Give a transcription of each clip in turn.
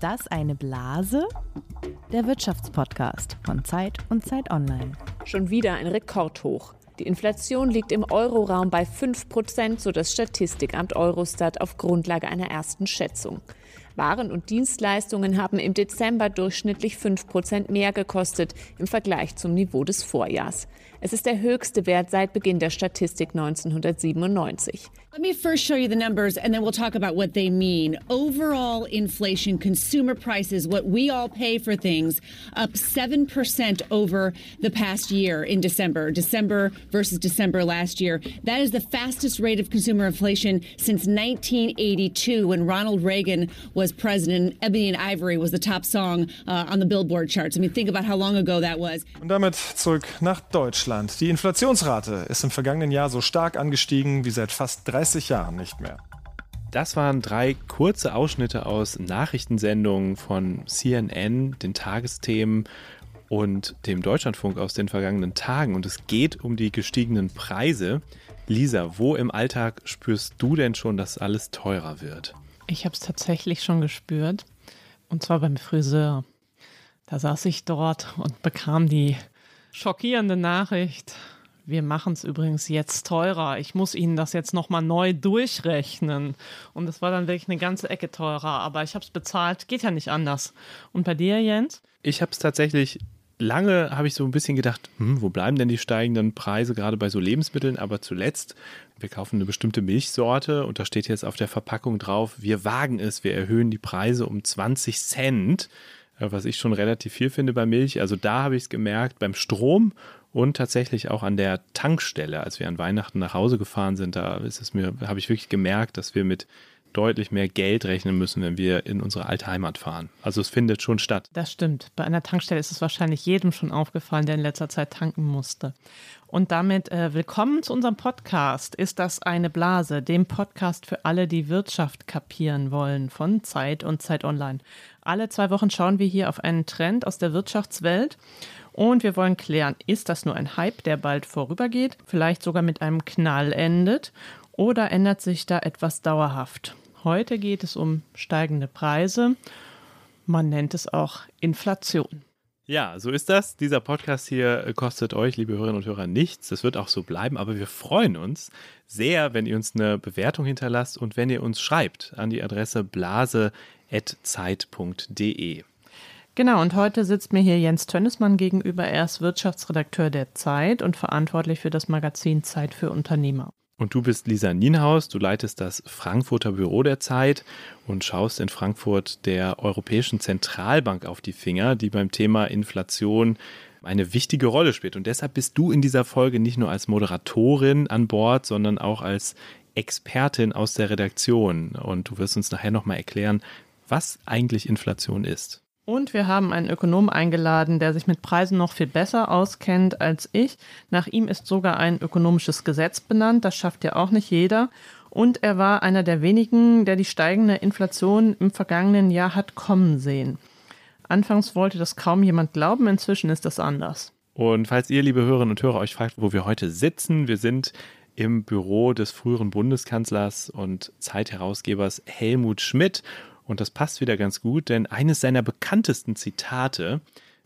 das eine Blase? Der Wirtschaftspodcast von Zeit und Zeit Online. Schon wieder ein Rekordhoch. Die Inflation liegt im Euroraum bei 5 Prozent, so das Statistikamt Eurostat auf Grundlage einer ersten Schätzung. Waren und Dienstleistungen haben im Dezember durchschnittlich 5 Prozent mehr gekostet im Vergleich zum Niveau des Vorjahrs. Es ist der höchste Wert seit Beginn der Statistik 1997. Let me first show you the numbers and then we'll talk about what they mean. Overall inflation, consumer prices, what we all pay for things, up 7% over the past year in December, December versus December last year. That is the fastest rate of consumer inflation since 1982 when Ronald Reagan was president. Ebony and Ivory was the top song uh, on the Billboard charts. I mean, think about how long ago that was. Und damit zurück nach Deutschland. Die Inflationsrate ist im vergangenen Jahr so stark angestiegen wie seit fast 30 Jahren nicht mehr. Das waren drei kurze Ausschnitte aus Nachrichtensendungen von CNN, den Tagesthemen und dem Deutschlandfunk aus den vergangenen Tagen. Und es geht um die gestiegenen Preise. Lisa, wo im Alltag spürst du denn schon, dass alles teurer wird? Ich habe es tatsächlich schon gespürt. Und zwar beim Friseur. Da saß ich dort und bekam die schockierende Nachricht. Wir machen es übrigens jetzt teurer. Ich muss Ihnen das jetzt nochmal neu durchrechnen. Und es war dann wirklich eine ganze Ecke teurer. Aber ich habe es bezahlt. Geht ja nicht anders. Und bei dir, Jens? Ich habe es tatsächlich lange habe ich so ein bisschen gedacht, hm, wo bleiben denn die steigenden Preise gerade bei so Lebensmitteln? Aber zuletzt, wir kaufen eine bestimmte Milchsorte und da steht jetzt auf der Verpackung drauf, wir wagen es, wir erhöhen die Preise um 20 Cent, was ich schon relativ viel finde bei Milch. Also da habe ich es gemerkt beim Strom und tatsächlich auch an der Tankstelle, als wir an Weihnachten nach Hause gefahren sind, da ist es mir, habe ich wirklich gemerkt, dass wir mit deutlich mehr Geld rechnen müssen, wenn wir in unsere alte Heimat fahren. Also es findet schon statt. Das stimmt. Bei einer Tankstelle ist es wahrscheinlich jedem schon aufgefallen, der in letzter Zeit tanken musste. Und damit äh, willkommen zu unserem Podcast. Ist das eine Blase? Dem Podcast für alle, die Wirtschaft kapieren wollen von Zeit und Zeit Online. Alle zwei Wochen schauen wir hier auf einen Trend aus der Wirtschaftswelt und wir wollen klären, ist das nur ein Hype, der bald vorübergeht, vielleicht sogar mit einem Knall endet oder ändert sich da etwas dauerhaft? Heute geht es um steigende Preise. Man nennt es auch Inflation. Ja, so ist das. Dieser Podcast hier kostet euch, liebe Hörerinnen und Hörer, nichts. Das wird auch so bleiben, aber wir freuen uns sehr, wenn ihr uns eine Bewertung hinterlasst und wenn ihr uns schreibt an die Adresse blase.zeit.de. Genau, und heute sitzt mir hier Jens Tönnesmann gegenüber. Er ist Wirtschaftsredakteur der Zeit und verantwortlich für das Magazin Zeit für Unternehmer. Und du bist Lisa Nienhaus, du leitest das Frankfurter Büro der Zeit und schaust in Frankfurt der Europäischen Zentralbank auf die Finger, die beim Thema Inflation eine wichtige Rolle spielt. Und deshalb bist du in dieser Folge nicht nur als Moderatorin an Bord, sondern auch als Expertin aus der Redaktion. Und du wirst uns nachher nochmal erklären, was eigentlich Inflation ist. Und wir haben einen Ökonom eingeladen, der sich mit Preisen noch viel besser auskennt als ich. Nach ihm ist sogar ein ökonomisches Gesetz benannt. Das schafft ja auch nicht jeder. Und er war einer der wenigen, der die steigende Inflation im vergangenen Jahr hat kommen sehen. Anfangs wollte das kaum jemand glauben, inzwischen ist das anders. Und falls ihr, liebe Hörerinnen und Hörer, euch fragt, wo wir heute sitzen, wir sind im Büro des früheren Bundeskanzlers und Zeitherausgebers Helmut Schmidt und das passt wieder ganz gut, denn eines seiner bekanntesten Zitate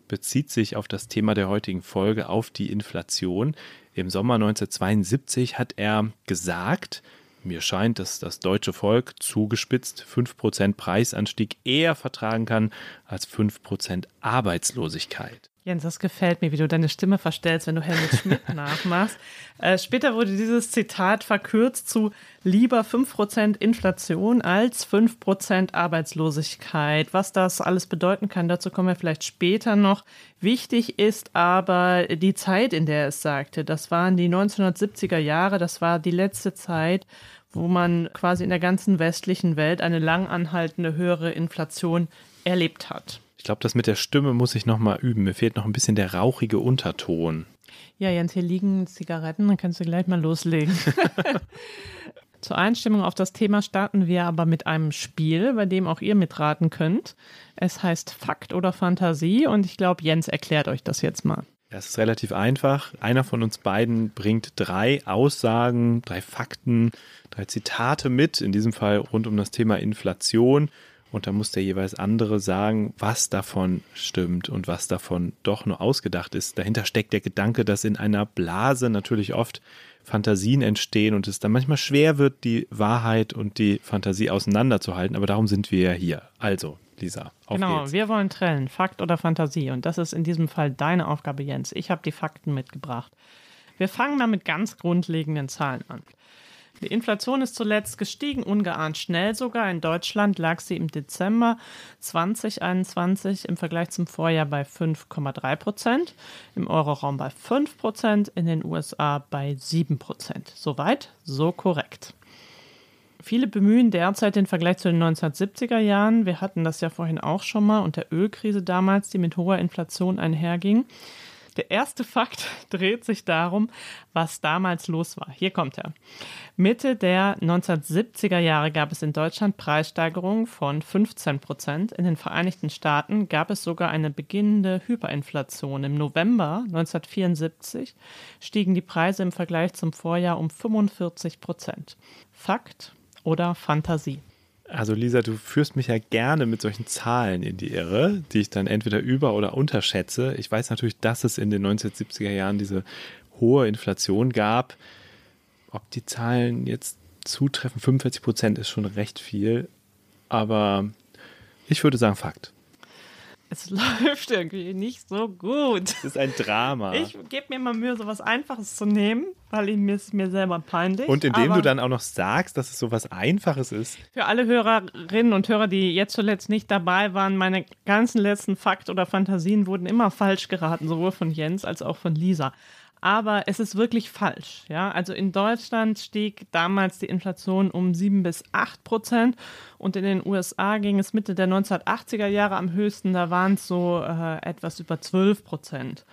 bezieht sich auf das Thema der heutigen Folge, auf die Inflation. Im Sommer 1972 hat er gesagt, mir scheint, dass das deutsche Volk zugespitzt 5% Preisanstieg eher vertragen kann als 5% Arbeitslosigkeit. Jens, das gefällt mir, wie du deine Stimme verstellst, wenn du Helmut Schmidt nachmachst. Äh, später wurde dieses Zitat verkürzt zu lieber 5% Inflation als 5% Arbeitslosigkeit. Was das alles bedeuten kann, dazu kommen wir vielleicht später noch. Wichtig ist aber die Zeit, in der er es sagte. Das waren die 1970er Jahre, das war die letzte Zeit, wo man quasi in der ganzen westlichen Welt eine lang anhaltende höhere Inflation erlebt hat. Ich glaube, das mit der Stimme muss ich nochmal üben. Mir fehlt noch ein bisschen der rauchige Unterton. Ja, Jens, hier liegen Zigaretten, dann kannst du gleich mal loslegen. Zur Einstimmung auf das Thema starten wir aber mit einem Spiel, bei dem auch ihr mitraten könnt. Es heißt Fakt oder Fantasie und ich glaube, Jens erklärt euch das jetzt mal. Ja, es ist relativ einfach. Einer von uns beiden bringt drei Aussagen, drei Fakten, drei Zitate mit, in diesem Fall rund um das Thema Inflation. Und da muss der jeweils andere sagen, was davon stimmt und was davon doch nur ausgedacht ist. Dahinter steckt der Gedanke, dass in einer Blase natürlich oft Fantasien entstehen und es dann manchmal schwer wird, die Wahrheit und die Fantasie auseinanderzuhalten. Aber darum sind wir ja hier. Also, Lisa, auf Genau, geht's. wir wollen trennen, Fakt oder Fantasie. Und das ist in diesem Fall deine Aufgabe, Jens. Ich habe die Fakten mitgebracht. Wir fangen mal mit ganz grundlegenden Zahlen an. Die Inflation ist zuletzt gestiegen, ungeahnt schnell sogar. In Deutschland lag sie im Dezember 2021 im Vergleich zum Vorjahr bei 5,3 Prozent, im Euroraum bei 5 Prozent, in den USA bei 7 Prozent. Soweit, so korrekt. Viele bemühen derzeit den Vergleich zu den 1970er Jahren. Wir hatten das ja vorhin auch schon mal und der Ölkrise damals, die mit hoher Inflation einherging. Der erste Fakt dreht sich darum, was damals los war. Hier kommt er. Mitte der 1970er Jahre gab es in Deutschland Preissteigerungen von 15 Prozent. In den Vereinigten Staaten gab es sogar eine beginnende Hyperinflation. Im November 1974 stiegen die Preise im Vergleich zum Vorjahr um 45 Prozent. Fakt oder Fantasie? Also Lisa, du führst mich ja gerne mit solchen Zahlen in die Irre, die ich dann entweder über- oder unterschätze. Ich weiß natürlich, dass es in den 1970er Jahren diese hohe Inflation gab. Ob die Zahlen jetzt zutreffen, 45 Prozent ist schon recht viel, aber ich würde sagen Fakt. Es läuft irgendwie nicht so gut. Es ist ein Drama. Ich gebe mir mal Mühe, so was Einfaches zu nehmen, weil ich, mir ist mir selber peinlich. Und indem du dann auch noch sagst, dass es so was Einfaches ist. Für alle Hörerinnen und Hörer, die jetzt zuletzt nicht dabei waren, meine ganzen letzten Fakt oder Fantasien wurden immer falsch geraten, sowohl von Jens als auch von Lisa. Aber es ist wirklich falsch. Ja? Also in Deutschland stieg damals die Inflation um 7 bis 8 Prozent und in den USA ging es Mitte der 1980er Jahre am höchsten, da waren es so äh, etwas über 12 Prozent.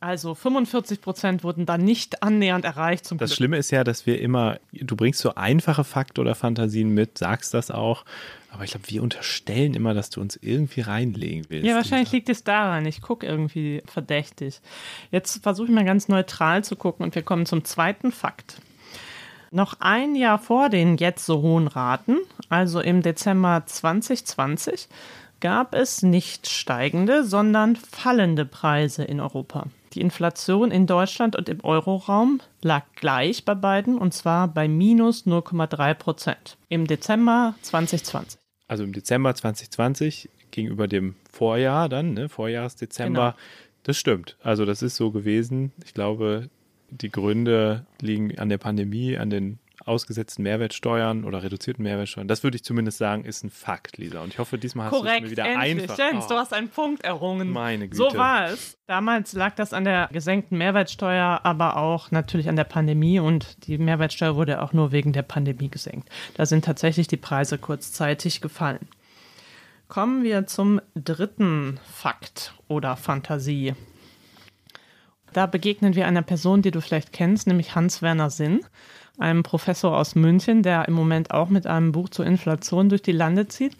Also 45 Prozent wurden da nicht annähernd erreicht zum Das Glück. Schlimme ist ja, dass wir immer, du bringst so einfache Fakten oder Fantasien mit, sagst das auch, aber ich glaube, wir unterstellen immer, dass du uns irgendwie reinlegen willst. Ja, wahrscheinlich Lisa. liegt es daran. Ich gucke irgendwie verdächtig. Jetzt versuche ich mal ganz neutral zu gucken und wir kommen zum zweiten Fakt. Noch ein Jahr vor den jetzt so hohen Raten, also im Dezember 2020, gab es nicht steigende, sondern fallende Preise in Europa. Die Inflation in Deutschland und im Euroraum lag gleich bei beiden und zwar bei minus 0,3 Prozent im Dezember 2020. Also im Dezember 2020 gegenüber dem Vorjahr dann, ne, Vorjahresdezember, Genau. das stimmt. Also das ist so gewesen. Ich glaube, die Gründe liegen an der Pandemie, an den ausgesetzten Mehrwertsteuern oder reduzierten Mehrwertsteuern. Das würde ich zumindest sagen, ist ein Fakt, Lisa. Und ich hoffe, diesmal hast du es mir wieder endlich. einfach. Jens, Oh. du hast einen Punkt errungen. Meine Güte. So war es. Damals lag das an der gesenkten Mehrwertsteuer, aber auch natürlich an der Pandemie und die Mehrwertsteuer wurde auch nur wegen der Pandemie gesenkt. Da sind tatsächlich die Preise kurzzeitig gefallen. Kommen wir zum dritten Fakt oder Fantasie. Da begegnen wir einer Person, die du vielleicht kennst, nämlich Hans-Werner Sinn, einem Professor aus München, der im Moment auch mit einem Buch zur Inflation durch die Lande zieht.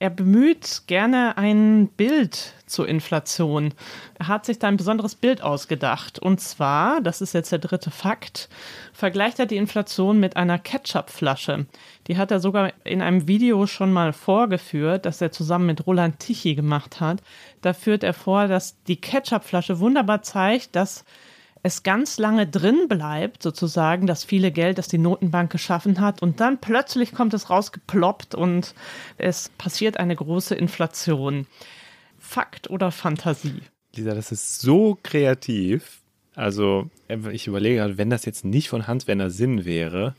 Er bemüht gerne ein Bild zur Inflation. Er hat sich da ein besonderes Bild ausgedacht. Und zwar, das ist jetzt der dritte Fakt, vergleicht er die Inflation mit einer Ketchupflasche. Die hat er sogar in einem Video schon mal vorgeführt, das er zusammen mit Roland Tichy gemacht hat. Da führt er vor, dass die Ketchupflasche wunderbar zeigt, dass es ganz lange drin bleibt, sozusagen, das viele Geld, das die Notenbank geschaffen hat, und dann plötzlich kommt es rausgeploppt und es passiert eine große Inflation. Fakt oder Fantasie? Lisa, das ist so kreativ. Also, ich überlege gerade, wenn das jetzt nicht von Hans-Werner Sinn wäre,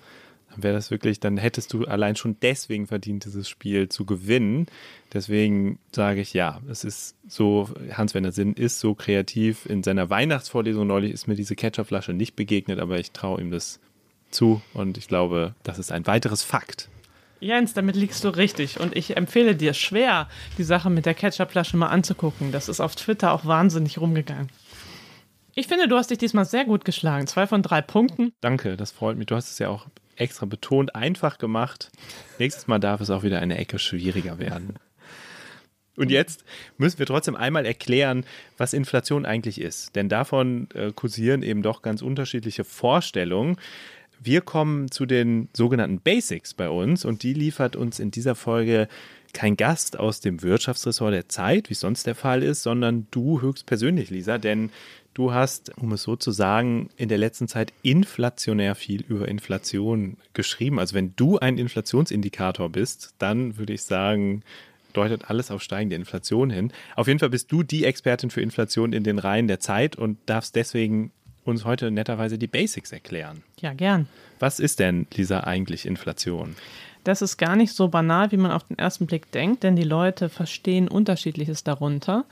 dann wäre das wirklich, dann hättest du allein schon deswegen verdient, dieses Spiel zu gewinnen. Deswegen sage ich ja, es ist so, Hans-Werner Sinn ist so kreativ. In seiner Weihnachtsvorlesung neulich ist mir diese Ketchupflasche nicht begegnet, aber ich traue ihm das zu und ich glaube, das ist ein weiteres Fakt. Jens, damit liegst du richtig. Und ich empfehle dir schwer, die Sache mit der Ketchupflasche mal anzugucken. Das ist auf Twitter auch wahnsinnig rumgegangen. Ich finde, du hast dich diesmal sehr gut geschlagen. Zwei von drei Punkten. Danke, das freut mich. Du hast es ja auch extra betont einfach gemacht. Nächstes Mal darf es auch wieder eine Ecke schwieriger werden. Und jetzt müssen wir trotzdem einmal erklären, was Inflation eigentlich ist. Denn davon äh, kursieren eben doch ganz unterschiedliche Vorstellungen. Wir kommen zu den sogenannten Basics bei uns und die liefert uns in dieser Folge kein Gast aus dem Wirtschaftsressort der Zeit, wie es sonst der Fall ist, sondern du höchstpersönlich, Lisa, denn du hast, um es so zu sagen, in der letzten Zeit inflationär viel über Inflation geschrieben. Also wenn du ein Inflationsindikator bist, dann würde ich sagen, deutet alles auf steigende Inflation hin. Auf jeden Fall bist du die Expertin für Inflation in den Reihen der Zeit und darfst deswegen uns heute netterweise die Basics erklären. Ja, gern. Was ist denn, Lisa, eigentlich Inflation? Das ist gar nicht so banal, wie man auf den ersten Blick denkt, denn die Leute verstehen unterschiedliches darunter.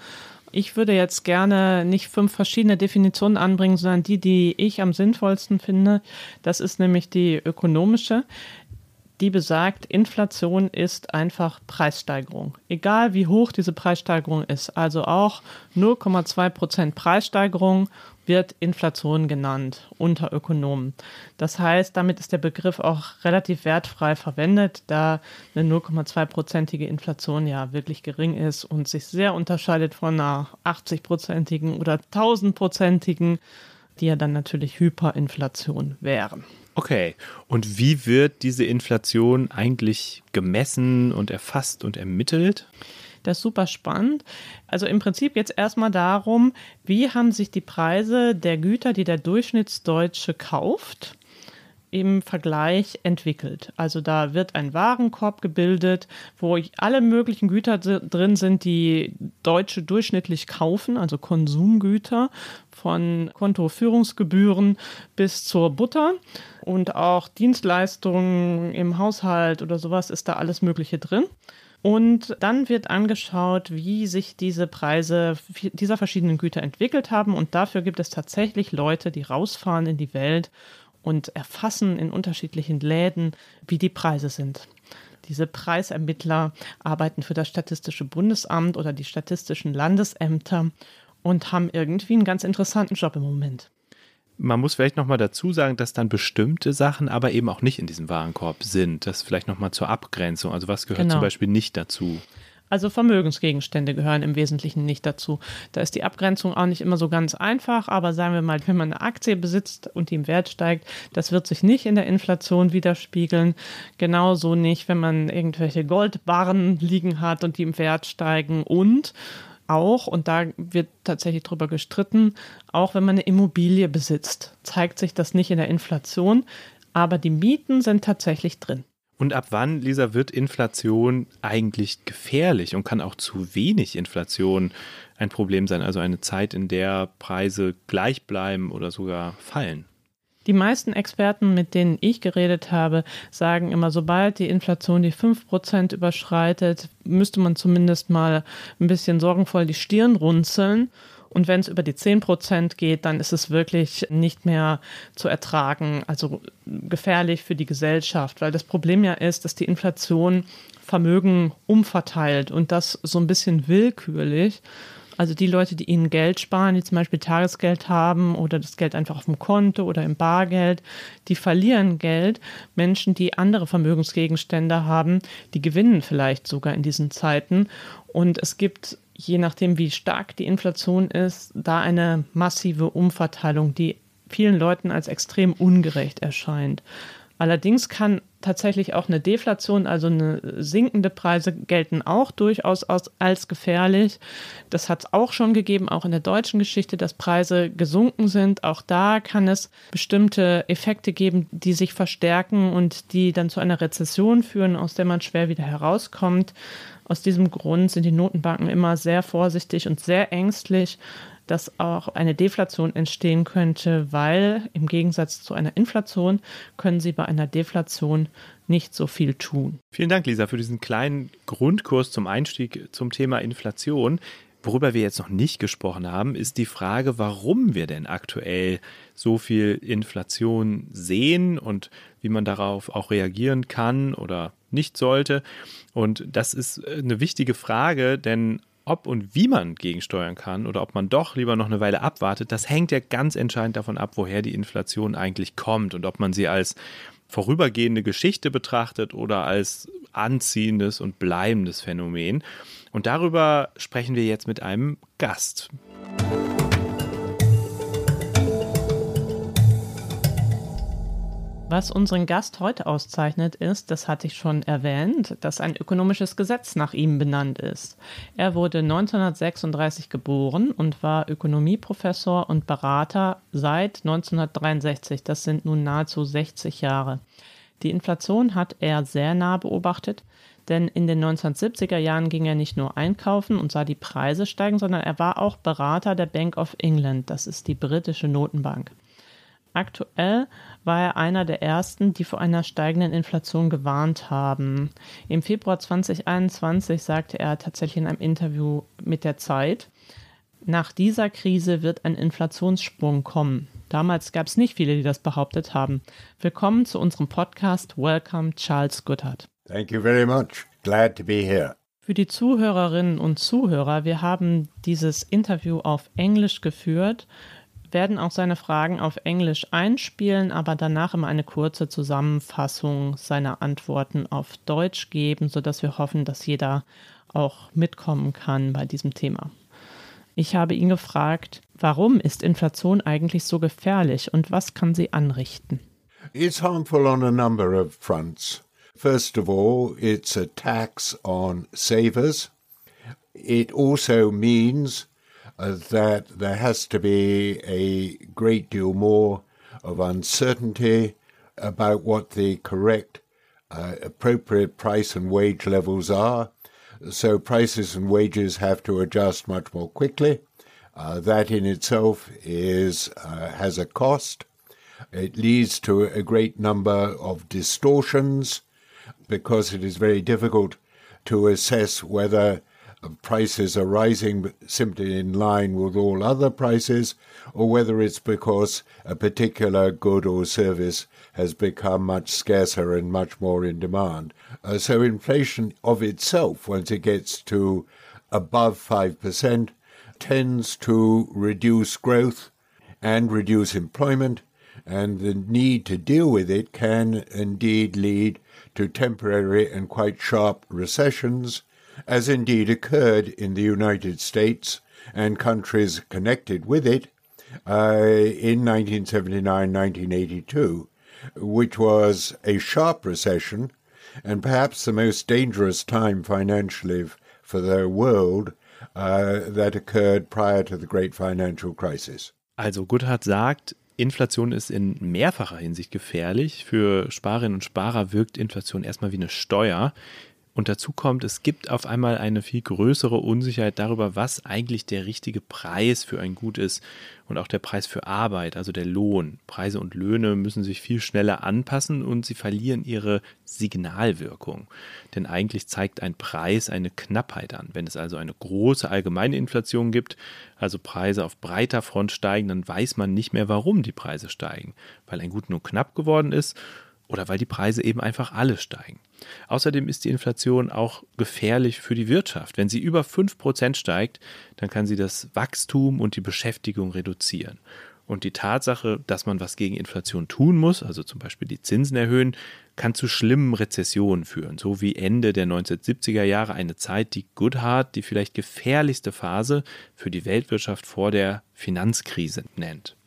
Ich würde jetzt gerne nicht fünf verschiedene Definitionen anbringen, sondern die, die ich am sinnvollsten finde. Das ist nämlich die ökonomische die besagt, Inflation ist einfach Preissteigerung. Egal wie hoch diese Preissteigerung ist. Also auch 0,2 Prozent Preissteigerung wird Inflation genannt unter Ökonomen. Das heißt, damit ist der Begriff auch relativ wertfrei verwendet, da eine 0,2-prozentige Inflation ja wirklich gering ist und sich sehr unterscheidet von einer 80-prozentigen oder 1000-prozentigen, die ja dann natürlich Hyperinflation wären. Okay, und wie wird diese Inflation eigentlich gemessen und erfasst und ermittelt? Das ist super spannend. Also im Prinzip jetzt erstmal darum, wie haben sich die Preise der Güter, die der Durchschnittsdeutsche kauft, im Vergleich entwickelt. Also da wird ein Warenkorb gebildet, wo alle möglichen Güter drin sind, die Deutsche durchschnittlich kaufen, also Konsumgüter von Kontoführungsgebühren bis zur Butter und auch Dienstleistungen im Haushalt oder sowas ist da alles Mögliche drin. Und dann wird angeschaut, wie sich diese Preise dieser verschiedenen Güter entwickelt haben. Und dafür gibt es tatsächlich Leute, die rausfahren in die Welt und erfassen in unterschiedlichen Läden, wie die Preise sind. Diese Preisermittler arbeiten für das Statistische Bundesamt oder die statistischen Landesämter und haben irgendwie einen ganz interessanten Job im Moment. Man muss vielleicht nochmal dazu sagen, dass dann bestimmte Sachen aber eben auch nicht in diesem Warenkorb sind. Das vielleicht nochmal zur Abgrenzung. Also was gehört genau. zum Beispiel nicht dazu? Also Vermögensgegenstände gehören im Wesentlichen nicht dazu. Da ist die Abgrenzung auch nicht immer so ganz einfach, aber sagen wir mal, wenn man eine Aktie besitzt und die im Wert steigt, das wird sich nicht in der Inflation widerspiegeln. Genauso nicht, wenn man irgendwelche Goldbarren liegen hat und die im Wert steigen und auch, und da wird tatsächlich drüber gestritten, auch wenn man eine Immobilie besitzt, zeigt sich das nicht in der Inflation, aber die Mieten sind tatsächlich drin. Und ab wann, Lisa, wird Inflation eigentlich gefährlich und kann auch zu wenig Inflation ein Problem sein? Also eine Zeit, in der Preise gleich bleiben oder sogar fallen? Die meisten Experten, mit denen ich geredet habe, sagen immer, sobald die Inflation die 5% überschreitet, müsste man zumindest mal ein bisschen sorgenvoll die Stirn runzeln und wenn es über die 10 Prozent geht, dann ist es wirklich nicht mehr zu ertragen, also gefährlich für die Gesellschaft, weil das Problem ja ist, dass die Inflation Vermögen umverteilt und das so ein bisschen willkürlich. Also die Leute, die ihnen Geld sparen, die zum Beispiel Tagesgeld haben oder das Geld einfach auf dem Konto oder im Bargeld, die verlieren Geld. Menschen, die andere Vermögensgegenstände haben, die gewinnen vielleicht sogar in diesen Zeiten. Und es gibt je nachdem, wie stark die Inflation ist, da eine massive Umverteilung, die vielen Leuten als extrem ungerecht erscheint. Allerdings kann tatsächlich auch eine Deflation, also eine sinkende Preise gelten auch durchaus als gefährlich. Das hat es auch schon gegeben, auch in der deutschen Geschichte, dass Preise gesunken sind. Auch da kann es bestimmte Effekte geben, die sich verstärken und die dann zu einer Rezession führen, aus der man schwer wieder herauskommt. Aus diesem Grund sind die Notenbanken immer sehr vorsichtig und sehr ängstlich, dass auch eine Deflation entstehen könnte, weil im Gegensatz zu einer Inflation können sie bei einer Deflation nicht so viel tun. Vielen Dank, Lisa, für diesen kleinen Grundkurs zum Einstieg zum Thema Inflation. Worüber wir jetzt noch nicht gesprochen haben, ist die Frage, warum wir denn aktuell so viel Inflation sehen und wie man darauf auch reagieren kann oder nicht sollte. Und das ist eine wichtige Frage, denn ob und wie man gegensteuern kann oder ob man doch lieber noch eine Weile abwartet, das hängt ja ganz entscheidend davon ab, woher die Inflation eigentlich kommt und ob man sie als vorübergehende Geschichte betrachtet oder als anziehendes und bleibendes Phänomen. Und darüber sprechen wir jetzt mit einem Gast. Was unseren Gast heute auszeichnet, ist, das hatte ich schon erwähnt, dass ein ökonomisches Gesetz nach ihm benannt ist. Er wurde 1936 geboren und war Ökonomieprofessor und Berater seit 1963. Das sind nun nahezu 60 Jahre. Die Inflation hat er sehr nah beobachtet, denn in den 1970er Jahren ging er nicht nur einkaufen und sah die Preise steigen, sondern er war auch Berater der Bank of England, das ist die britische Notenbank. Aktuell war er einer der ersten, die vor einer steigenden Inflation gewarnt haben. Im Februar 2021 sagte er tatsächlich in einem Interview mit der Zeit, nach dieser Krise wird ein Inflationssprung kommen. Damals gab es nicht viele, die das behauptet haben. Willkommen zu unserem Podcast Welcome Charles Goodhart. Thank you very much. Glad to be here. Für die Zuhörerinnen und Zuhörer, wir haben dieses Interview auf Englisch geführt werden auch seine Fragen auf Englisch einspielen, aber danach immer eine kurze Zusammenfassung seiner Antworten auf Deutsch geben, sodass wir hoffen, dass jeder auch mitkommen kann bei diesem Thema. Ich habe ihn gefragt, warum ist Inflation eigentlich so gefährlich und was kann sie anrichten? It's harmful on a number of fronts. First of all, it's a tax on savers. It also means uh, that there has to be a great deal more of uncertainty about what the correct, uh, appropriate price and wage levels are. So prices and wages have to adjust much more quickly. Uh, that in itself is uh, has a cost. It leads to a great number of distortions because it is very difficult to assess whether prices are rising simply in line with all other prices, or whether it's because a particular good or service has become much scarcer and much more in demand. Uh, so inflation of itself, once it gets to above 5%, tends to reduce growth and reduce employment, and the need to deal with it can indeed lead to temporary and quite sharp recessions as indeed occurred in the United States and countries connected with it uh, in 1979 1982, which was a sharp recession and perhaps the most dangerous time financially for the world uh, that occurred prior to the great financial crisis. Also Goodhart sagt, Inflation ist in mehrfacher Hinsicht gefährlich. Für Sparerinnen und Sparer wirkt Inflation erstmal wie eine Steuer, Und dazu kommt, es gibt auf einmal eine viel größere Unsicherheit darüber, was eigentlich der richtige Preis für ein Gut ist und auch der Preis für Arbeit, also der Lohn. Preise und Löhne müssen sich viel schneller anpassen und sie verlieren ihre Signalwirkung. Denn eigentlich zeigt ein Preis eine Knappheit an. Wenn es also eine große allgemeine Inflation gibt, also Preise auf breiter Front steigen, dann weiß man nicht mehr, warum die Preise steigen. Weil ein Gut nur knapp geworden ist oder weil die Preise eben einfach alle steigen. Außerdem ist die Inflation auch gefährlich für die Wirtschaft. Wenn sie über 5% steigt, dann kann sie das Wachstum und die Beschäftigung reduzieren. Und die Tatsache, dass man was gegen Inflation tun muss, also zum Beispiel die Zinsen erhöhen, kann zu schlimmen Rezessionen führen, so wie Ende der 1970er Jahre eine Zeit, die Goodhart die vielleicht gefährlichste Phase für die Weltwirtschaft vor der Finanzkrise nennt.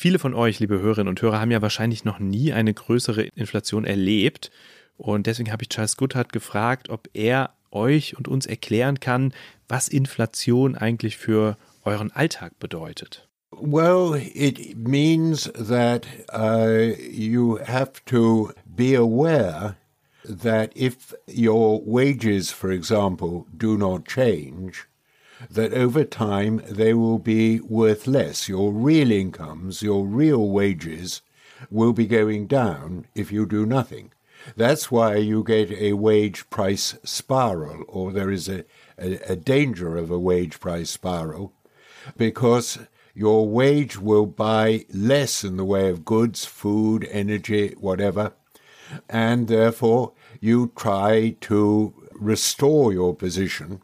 Viele von euch, liebe Hörerinnen und Hörer, haben ja wahrscheinlich noch nie eine größere Inflation erlebt. Und deswegen habe ich Charles Goodhart gefragt, ob er euch und uns erklären kann, was Inflation eigentlich für euren Alltag bedeutet. Well, it means that uh, you have to be aware that if your wages, for example, do not change, that over time they will be worth less. Your real incomes, your real wages will be going down if you do nothing. That's why you get a wage price spiral, or there is a, a, a danger of a wage price spiral, because your wage will buy less in the way of goods, food, energy, whatever, and therefore you try to restore your position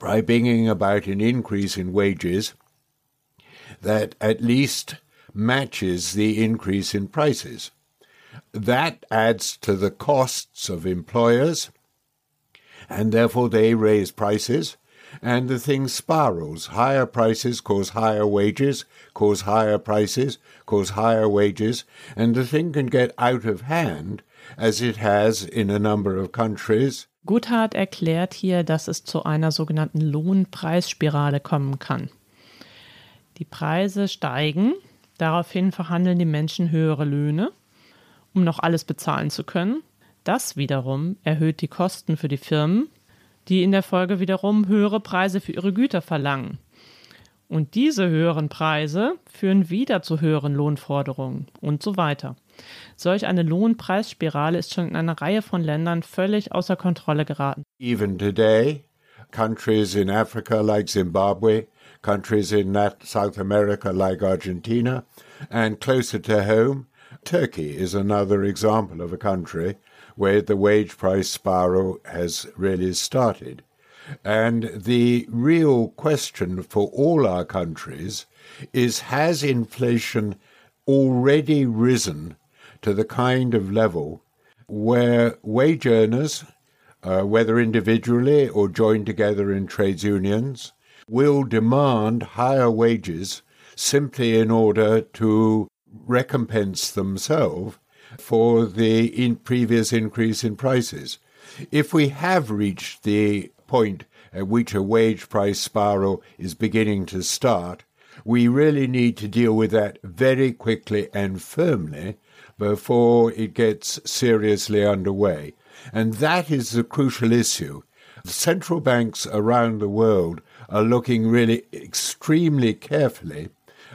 by bringing about an increase in wages that at least matches the increase in prices. That adds to the costs of employers, and therefore they raise prices. and the thing spirals. Higher prices cause higher wages, cause higher prices, cause higher wages, and the thing can get out of hand, as it has in a number of countries. Guthard erklärt hier, dass es zu einer sogenannten Lohnpreisspirale kommen kann. Die Preise steigen, daraufhin verhandeln die Menschen höhere Löhne, um noch alles bezahlen zu können. Das wiederum erhöht die Kosten für die Firmen, die in der Folge wiederum höhere Preise für ihre Güter verlangen. Und diese höheren Preise führen wieder zu höheren Lohnforderungen und so weiter. Solch eine Lohnpreisspirale ist schon in einer Reihe von Ländern völlig außer Kontrolle geraten. Even today, countries in Africa like Zimbabwe, countries in South America like Argentina, and closer to home, Turkey is another example of a country where the wage price spiral has really started. And the real question for all our countries is has inflation already risen to the kind of level where wage earners, uh, whether individually or joined together in trades unions, will demand higher wages simply in order to recompense themselves for the in previous increase in prices. If we have reached the point at which a wage price spiral is beginning to start, we really need to deal with that very quickly and firmly before it gets seriously underway. And that is the crucial issue. Central banks around the world are looking really extremely carefully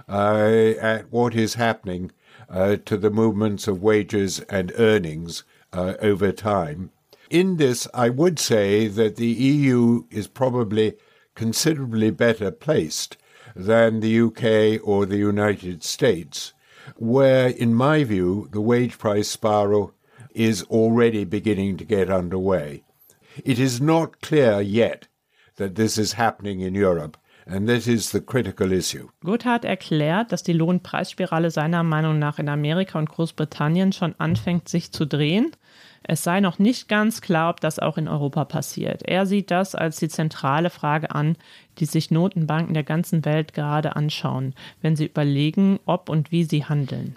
uh, at what is happening uh, to the movements of wages and earnings uh, over time. In this, I would say that the EU is probably considerably better placed than the UK or the United States, where, in my view, the wage price spiral is already beginning to get underway. It is not clear yet that this is happening in Europe, And that is the critical issue. Gotthard erklärt, dass die Lohnpreisspirale seiner Meinung nach in Amerika und Großbritannien schon anfängt, sich zu drehen. Es sei noch nicht ganz klar, ob das auch in Europa passiert. Er sieht das als die zentrale Frage an, die sich Notenbanken der ganzen Welt gerade anschauen, wenn sie überlegen, ob und wie sie handeln.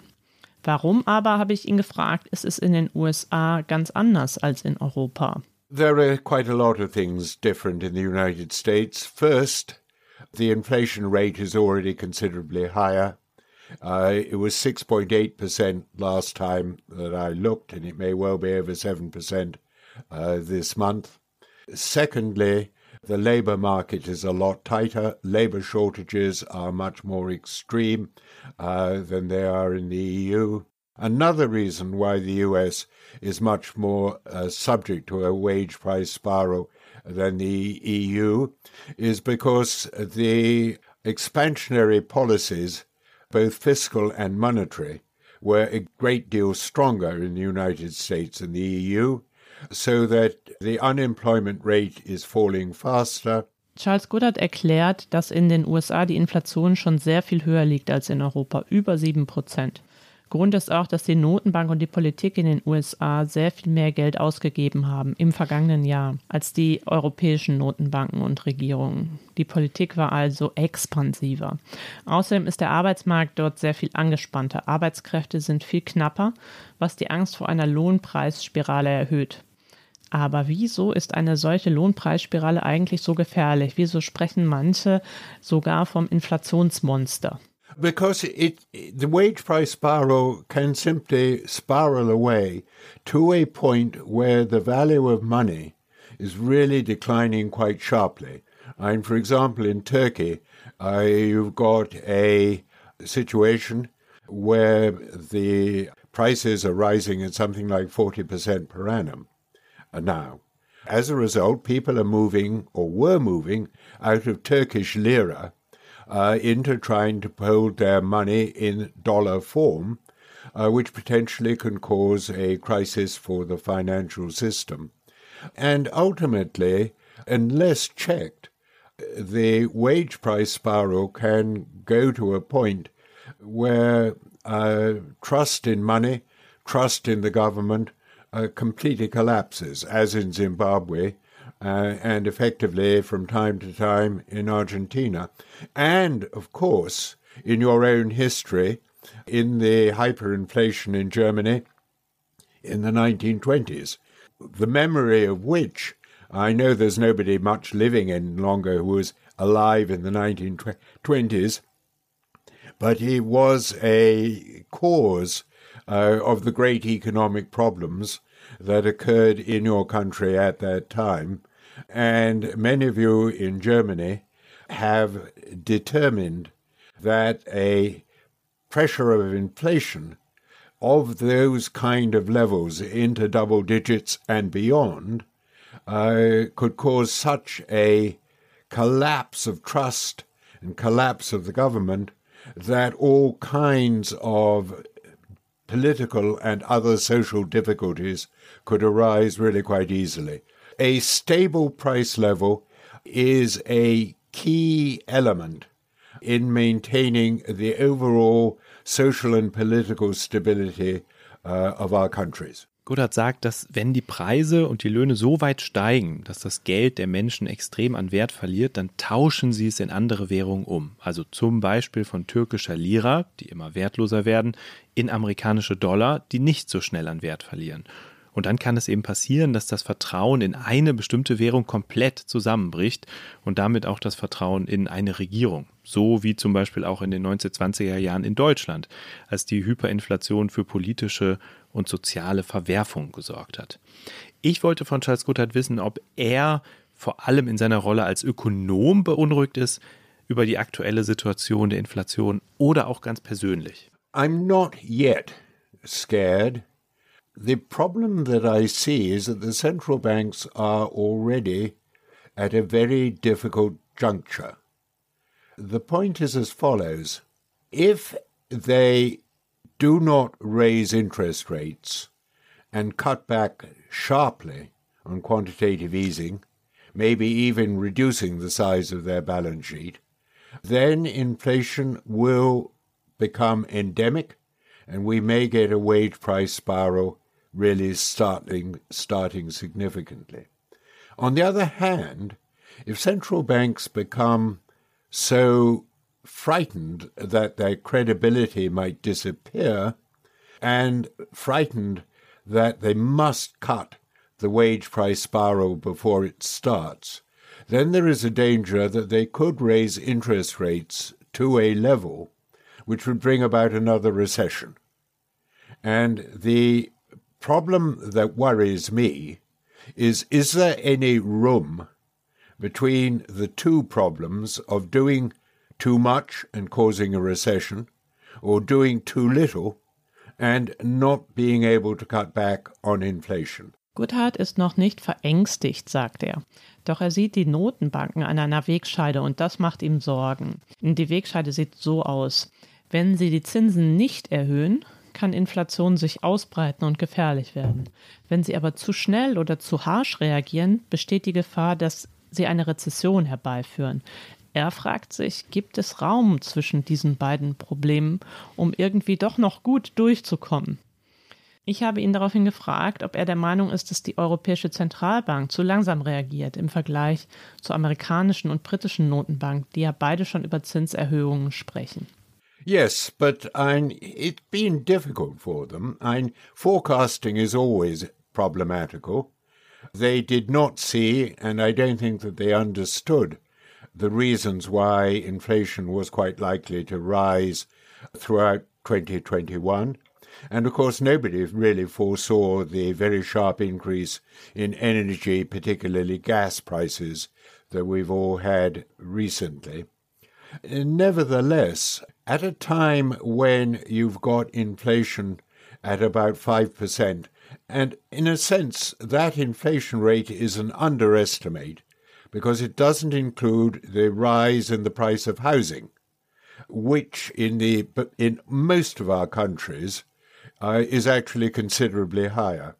Warum aber, habe ich ihn gefragt, ist es in den USA ganz anders als in Europa? There are quite a lot of things different in the United States. First, The inflation rate is already considerably higher. Uh, it was 6.8% last time that I looked, and it may well be over 7% uh, this month. Secondly, the labour market is a lot tighter. Labour shortages are much more extreme uh, than they are in the EU. Another reason why the US is much more uh, subject to a wage price spiral than the EU is because the expansionary policies, both fiscal and monetary, were a great deal stronger in the United States than the EU, so that the unemployment rate is falling faster. Charles Goddard erklärt, dass in den USA die Inflation schon sehr viel höher liegt als in Europa, über 7 Prozent. Grund ist auch, dass die Notenbank und die Politik in den USA sehr viel mehr Geld ausgegeben haben im vergangenen Jahr als die europäischen Notenbanken und Regierungen. Die Politik war also expansiver. Außerdem ist der Arbeitsmarkt dort sehr viel angespannter. Arbeitskräfte sind viel knapper, was die Angst vor einer Lohnpreisspirale erhöht. Aber wieso ist eine solche Lohnpreisspirale eigentlich so gefährlich? Wieso sprechen manche sogar vom Inflationsmonster? Because it, the wage price spiral can simply spiral away to a point where the value of money is really declining quite sharply. And for example, in Turkey, uh, you've got a situation where the prices are rising at something like 40% per annum now. As a result, people are moving or were moving out of Turkish lira uh, into trying to hold their money in dollar form, uh, which potentially can cause a crisis for the financial system. And ultimately, unless checked, the wage price spiral can go to a point where uh, trust in money, trust in the government, uh, completely collapses, as in Zimbabwe, uh, and effectively from time to time in Argentina. And, of course, in your own history, in the hyperinflation in Germany in the 1920s, the memory of which I know there's nobody much living in longer who was alive in the 1920s, but he was a cause uh, of the great economic problems that occurred in your country at that time. And many of you in Germany have determined that a pressure of inflation of those kind of levels into double digits and beyond uh, could cause such a collapse of trust and collapse of the government that all kinds of political and other social difficulties could arise really quite easily. A stable price level is a key element in maintaining the overall social and political stability uh, of our countries. Goddard sagt, dass wenn die Preise und die Löhne so weit steigen, dass das Geld der Menschen extrem an Wert verliert, dann tauschen sie es in andere Währungen um. Also zum Beispiel von türkischer Lira, die immer wertloser werden, in amerikanische Dollar, die nicht so schnell an Wert verlieren. Und dann kann es eben passieren, dass das Vertrauen in eine bestimmte Währung komplett zusammenbricht und damit auch das Vertrauen in eine Regierung. So wie zum Beispiel auch in den 1920er Jahren in Deutschland, als die Hyperinflation für politische und soziale Verwerfung gesorgt hat. Ich wollte von Charles Goodhart wissen, ob er vor allem in seiner Rolle als Ökonom beunruhigt ist über die aktuelle Situation der Inflation oder auch ganz persönlich. I'm not yet scared. The problem that I see is that the central banks are already at a very difficult juncture. The point is as follows. If they do not raise interest rates and cut back sharply on quantitative easing, maybe even reducing the size of their balance sheet, then inflation will become endemic and we may get a wage price spiral really starting, starting significantly. On the other hand, if central banks become so frightened that their credibility might disappear and frightened that they must cut the wage price spiral before it starts, then there is a danger that they could raise interest rates to a level which would bring about another recession. And the problem that worries me is is there any room between the two problems of doing too much and causing a recession, or doing too little and not being able to cut back on inflation. Goodhart ist noch nicht verängstigt, sagt er. Doch er sieht die Notenbanken an einer Wegscheide und das macht ihm Sorgen. Die Wegscheide sieht so aus. Wenn sie die Zinsen nicht erhöhen, kann Inflation sich ausbreiten und gefährlich werden. Wenn sie aber zu schnell oder zu harsch reagieren, besteht die Gefahr, dass sie eine Rezession herbeiführen. Er fragt sich, gibt es Raum zwischen diesen beiden Problemen, um irgendwie doch noch gut durchzukommen? Ich habe ihn daraufhin gefragt, ob er der Meinung ist, dass die Europäische Zentralbank zu langsam reagiert im Vergleich zur amerikanischen und britischen Notenbank, die ja beide schon über Zinserhöhungen sprechen. Yes, but I'm, it's been difficult for them. I'm, forecasting is always problematical. They did not see, and I don't think that they understood, the reasons why inflation was quite likely to rise throughout 2021. And of course, nobody really foresaw the very sharp increase in energy, particularly gas prices, that we've all had recently. Nevertheless, at a time when you've got inflation at about 5%, and in a sense, that inflation rate is an underestimate because it doesn't include the rise in the price of housing, which in the in most of our countries uh, is actually considerably higher.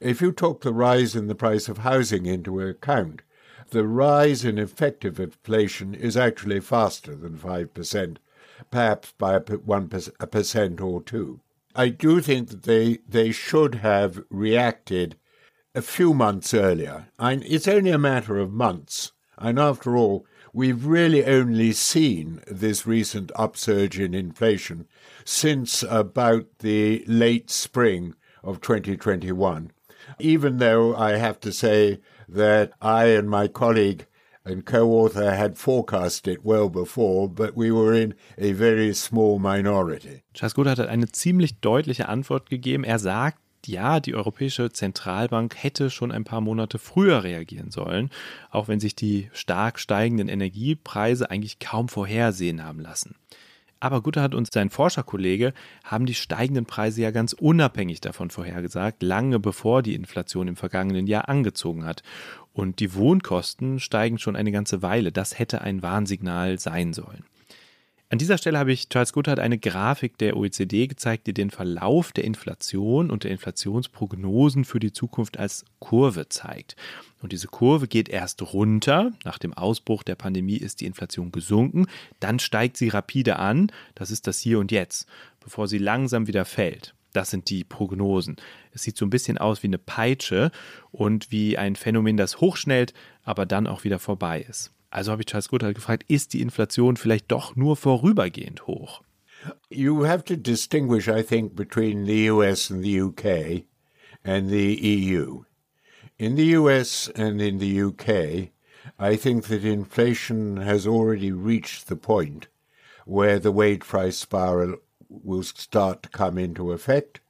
If you took the rise in the price of housing into account, the rise in effective inflation is actually faster than 5%, perhaps by a, 1%, a percent or two. I do think that they, they should have reacted a few months earlier. I, it's only a matter of months. And after all, we've really only seen this recent upsurge in inflation since about the late spring of 2021. Even though I have to say that I and my colleague and co-author had forecast it well before, but we were in a very small minority. Charles Goodhart hat eine ziemlich deutliche Antwort gegeben. Er sagt, ja, die Europäische Zentralbank hätte schon ein paar Monate früher reagieren sollen, auch wenn sich die stark steigenden Energiepreise eigentlich kaum vorhersehen haben lassen. Aber Guterhardt und sein Forscherkollege haben die steigenden Preise ja ganz unabhängig davon vorhergesagt, lange bevor die Inflation im vergangenen Jahr angezogen hat. Und die Wohnkosten steigen schon eine ganze Weile. Das hätte ein Warnsignal sein sollen. An dieser Stelle habe ich Charles Goodhart eine Grafik der OECD gezeigt, die den Verlauf der Inflation und der Inflationsprognosen für die Zukunft als Kurve zeigt. Und diese Kurve geht erst runter. Nach dem Ausbruch der Pandemie ist die Inflation gesunken. Dann steigt sie rapide an. Das ist das Hier und Jetzt, bevor sie langsam wieder fällt. Das sind die Prognosen. Es sieht so ein bisschen aus wie eine Peitsche und wie ein Phänomen, das hochschnellt, aber dann auch wieder vorbei ist. Also habe ich Charles Goodhart gefragt, ist die Inflation vielleicht doch nur vorübergehend hoch? You have to distinguish, I think, between the US and the UK and the EU. In the US and in the UK, I think that inflation has already reached the point where the wage price spiral will start to come into effect.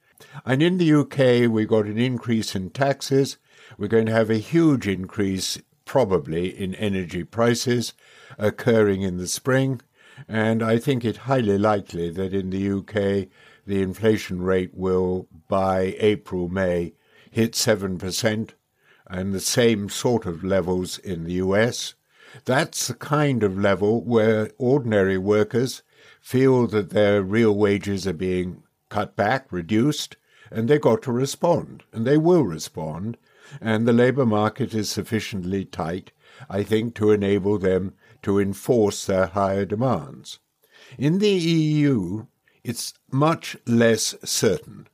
And in the UK, we've got an increase in taxes. We're going to have a huge increase probably in energy prices occurring in the spring. And I think it highly likely that in the UK, the inflation rate will, by April, May, hit 7%, and the same sort of levels in the US. That's the kind of level where ordinary workers feel that their real wages are being cut back, reduced, and they've got to respond, and they will respond and the labour market is sufficiently tight, I think, to enable them to enforce their higher demands. In the EU, it's much less certain.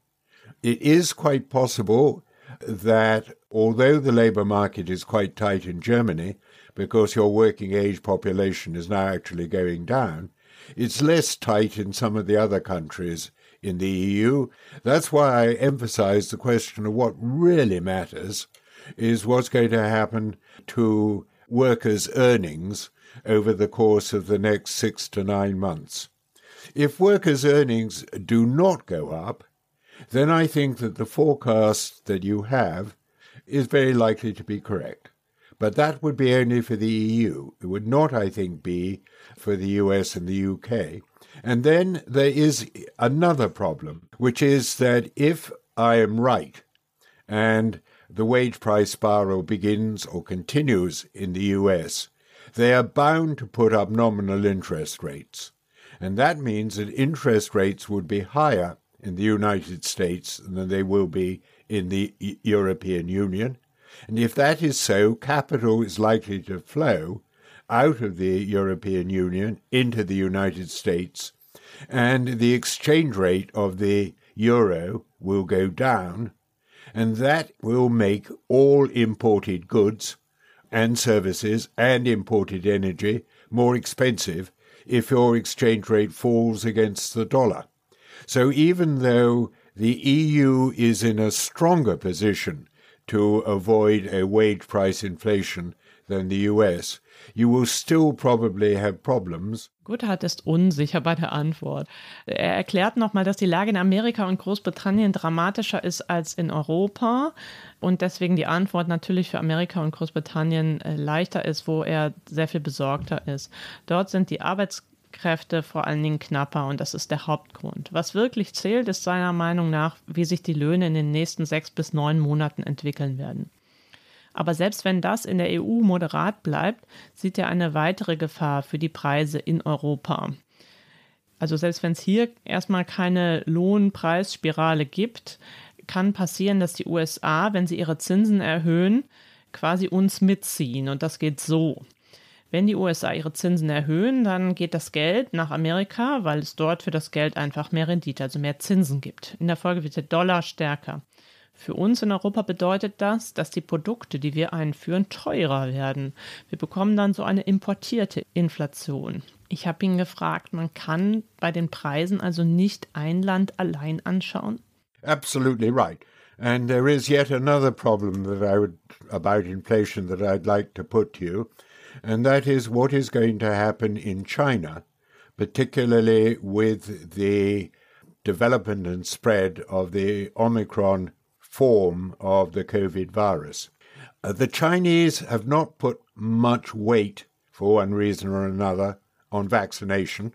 It is quite possible that although the labour market is quite tight in Germany, because your working age population is now actually going down, it's less tight in some of the other countries in the EU. That's why I emphasize the question of what really matters is what's going to happen to workers' earnings over the course of the next six to nine months. If workers' earnings do not go up, then I think that the forecast that you have is very likely to be correct. But that would be only for the EU. It would not, I think, be for the US and the UK. And then there is another problem, which is that if I am right, and the wage price spiral begins or continues in the US, they are bound to put up nominal interest rates. And that means that interest rates would be higher in the United States than they will be in the European Union. And if that is so, capital is likely to flow out of the European Union into the United States, and the exchange rate of the euro will go down, and that will make all imported goods and services and imported energy more expensive if your exchange rate falls against the dollar. So even though the EU is in a stronger position to avoid a wage price inflation than the US, you will still probably have problems. Goodhart ist unsicher bei der Antwort. Er erklärt nochmal, dass die Lage in Amerika und Großbritannien dramatischer ist als in Europa und deswegen die Antwort natürlich für Amerika und Großbritannien äh, leichter ist, wo er sehr viel besorgter ist. Dort sind die Arbeitskräfte vor allen Dingen knapper und das ist der Hauptgrund. Was wirklich zählt, ist seiner Meinung nach, wie sich die Löhne in den nächsten sechs bis neun Monaten entwickeln werden. Aber selbst wenn das in der EU moderat bleibt, sieht er eine weitere Gefahr für die Preise in Europa. Also selbst wenn es hier erstmal keine Lohnpreisspirale gibt, kann passieren, dass die USA, wenn sie ihre Zinsen erhöhen, quasi uns mitziehen. Und das geht so. Wenn die USA ihre Zinsen erhöhen, dann geht das Geld nach Amerika, weil es dort für das Geld einfach mehr Rendite, also mehr Zinsen gibt. In der Folge wird der Dollar stärker. Für uns in Europa bedeutet das, dass die Produkte, die wir einführen, teurer werden. Wir bekommen dann so eine importierte Inflation. Ich habe ihn gefragt, man kann bei den Preisen also nicht ein Land allein anschauen? Absolutely right. And there is yet another problem that I would about inflation that I'd like to put to you, and that is what is going to happen in China, particularly with the development and spread of the Omicron form of the COVID virus. Uh, the Chinese have not put much weight, for one reason or another, on vaccination.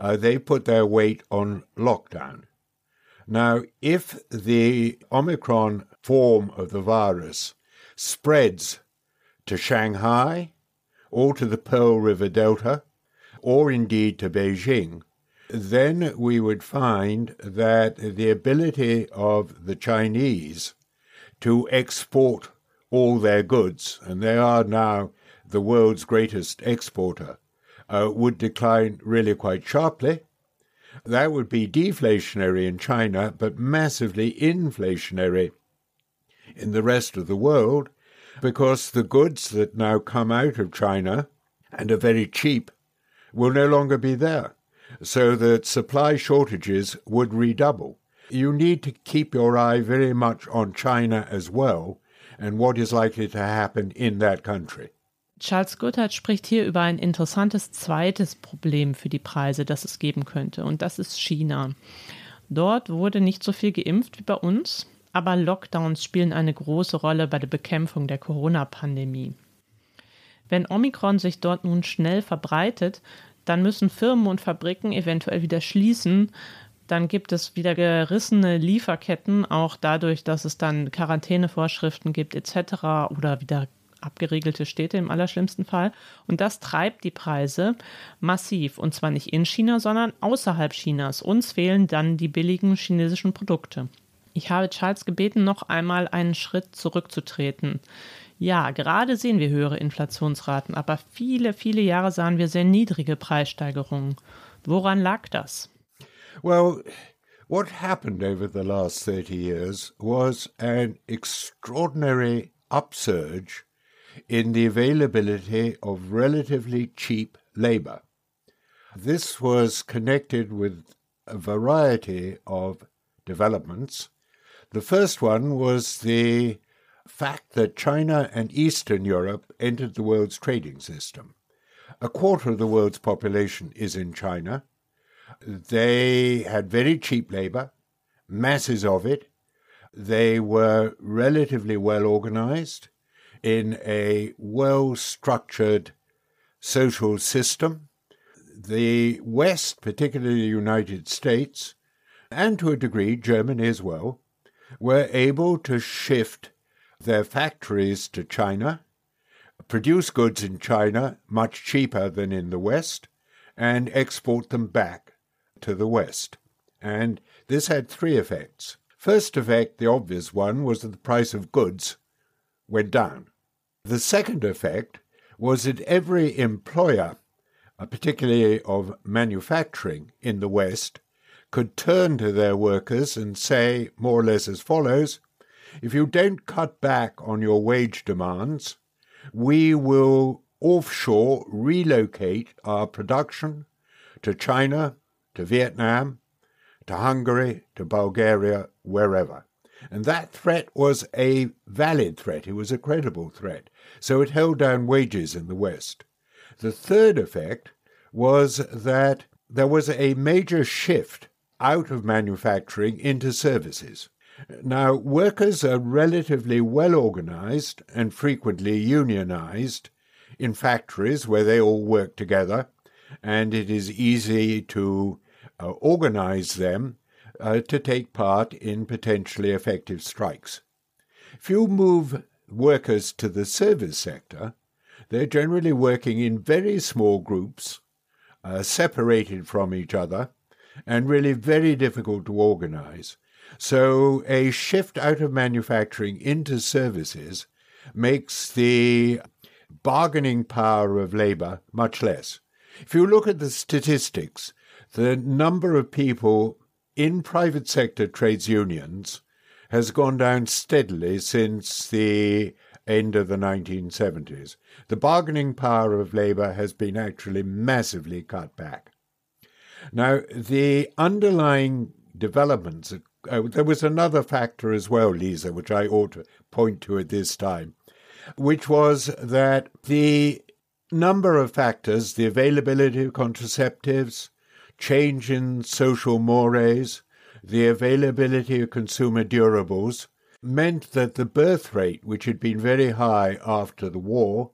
Uh, they put their weight on lockdown. Now, if the Omicron form of the virus spreads to Shanghai or to the Pearl River Delta, or indeed to Beijing, then we would find that the ability of the Chinese to export all their goods, and they are now the world's greatest exporter, uh, would decline really quite sharply. That would be deflationary in China, but massively inflationary in the rest of the world, because the goods that now come out of China and are very cheap will no longer be there, so that supply shortages would redouble. You need to keep your eye very much on China as well and what is likely to happen in that country. Charles Goodhart spricht hier über ein interessantes zweites Problem für die Preise, das es geben könnte, und das ist China. Dort wurde nicht so viel geimpft wie bei uns, aber Lockdowns spielen eine große Rolle bei der Bekämpfung der Corona-Pandemie. Wenn Omikron sich dort nun schnell verbreitet, dann müssen Firmen und Fabriken eventuell wieder schließen. Dann gibt es wieder gerissene Lieferketten, auch dadurch, dass es dann Quarantänevorschriften gibt etc. oder wieder abgeriegelte Städte im allerschlimmsten Fall. Und das treibt die Preise massiv. Und zwar nicht in China, sondern außerhalb Chinas. Uns fehlen dann die billigen chinesischen Produkte. Ich habe Charles gebeten, noch einmal einen Schritt zurückzutreten. Ja, gerade sehen wir höhere Inflationsraten, aber viele, viele Jahre sahen wir sehr niedrige Preissteigerungen. Woran lag das? Well, what happened over the last 30 years was an extraordinary upsurge in the availability of relatively cheap labor. This was connected with a variety of developments. The first one was the fact that China and Eastern Europe entered the world's trading system. A quarter of the world's population is in China. They had very cheap labor, masses of it. They were relatively well organized in a well structured social system. The West, particularly the United States, and to a degree Germany as well, were able to shift their factories to China, produce goods in China much cheaper than in the West, and export them back to the West. And this had three effects. First effect, the obvious one, was that the price of goods went down. The second effect was that every employer, uh, particularly of manufacturing in the West, could turn to their workers and say more or less as follows if you don't cut back on your wage demands, we will offshore relocate our production to China, to Vietnam, to Hungary, to Bulgaria, wherever. And that threat was a valid threat. It was a credible threat. So it held down wages in the West. The third effect was that there was a major shift out of manufacturing into services. Now, workers are relatively well organized and frequently unionized in factories where they all work together, and it is easy to uh, organize them uh, to take part in potentially effective strikes. If you move workers to the service sector, they're generally working in very small groups, uh, separated from each other, and really very difficult to organize. So a shift out of manufacturing into services makes the bargaining power of labor much less. If you look at the statistics, the number of people in private sector trades unions has gone down steadily since the end of the 1970s. The bargaining power of labour has been actually massively cut back. Now, the underlying developments, uh, there was another factor as well, Lisa, which I ought to point to at this time, which was that the number of factors, the availability of contraceptives, change in social mores, the availability of consumer durables, meant that the birth rate, which had been very high after the war,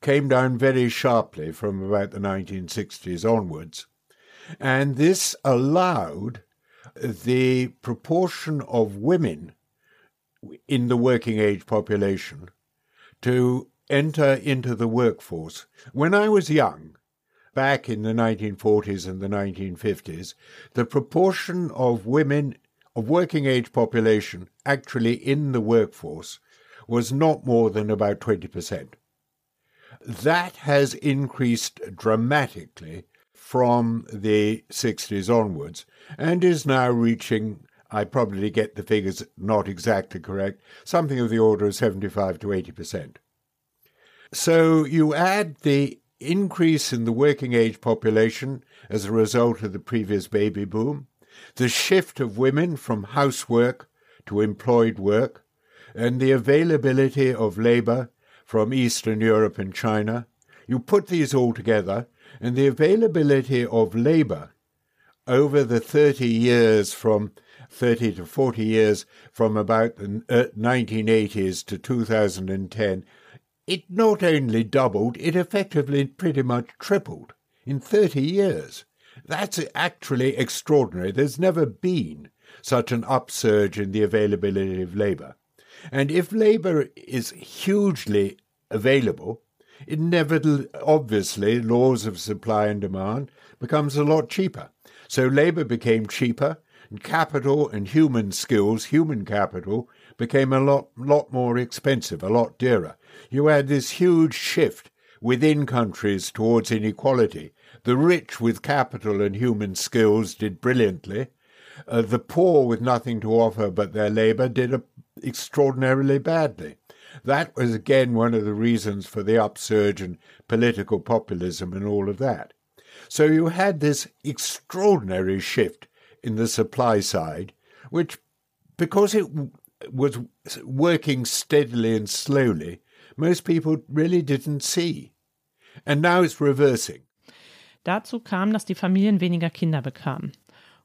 came down very sharply from about the 1960s onwards. And this allowed the proportion of women in the working age population to enter into the workforce. When I was young, back in the 1940s and the 1950s, the proportion of women of working age population actually in the workforce was not more than about 20%. That has increased dramatically from the 60s onwards and is now reaching, I probably get the figures not exactly correct, something of the order of 75 to 80%. So you add the increase in the working age population as a result of the previous baby boom, the shift of women from housework to employed work, and the availability of labour from Eastern Europe and China. You put these all together, and the availability of labour over the 30 years from 30 to 40 years from about the 1980s uh, to 2010, it not only doubled, it effectively pretty much tripled in 30 years. That's actually extraordinary. There's never been such an upsurge in the availability of labour. And if labour is hugely available, inevitably, obviously, laws of supply and demand becomes a lot cheaper. So labour became cheaper, and capital and human skills, human capital, became a lot, lot more expensive, a lot dearer. You had this huge shift within countries towards inequality. The rich with capital and human skills did brilliantly. Uh, the poor with nothing to offer but their labour did a, extraordinarily badly. That was again one of the reasons for the upsurge in political populism and all of that. So you had this extraordinary shift in the supply side, which, because it was working steadily and slowly, most people really didn't see. And now it's reversing. Dazu kam, dass die Familien weniger Kinder bekamen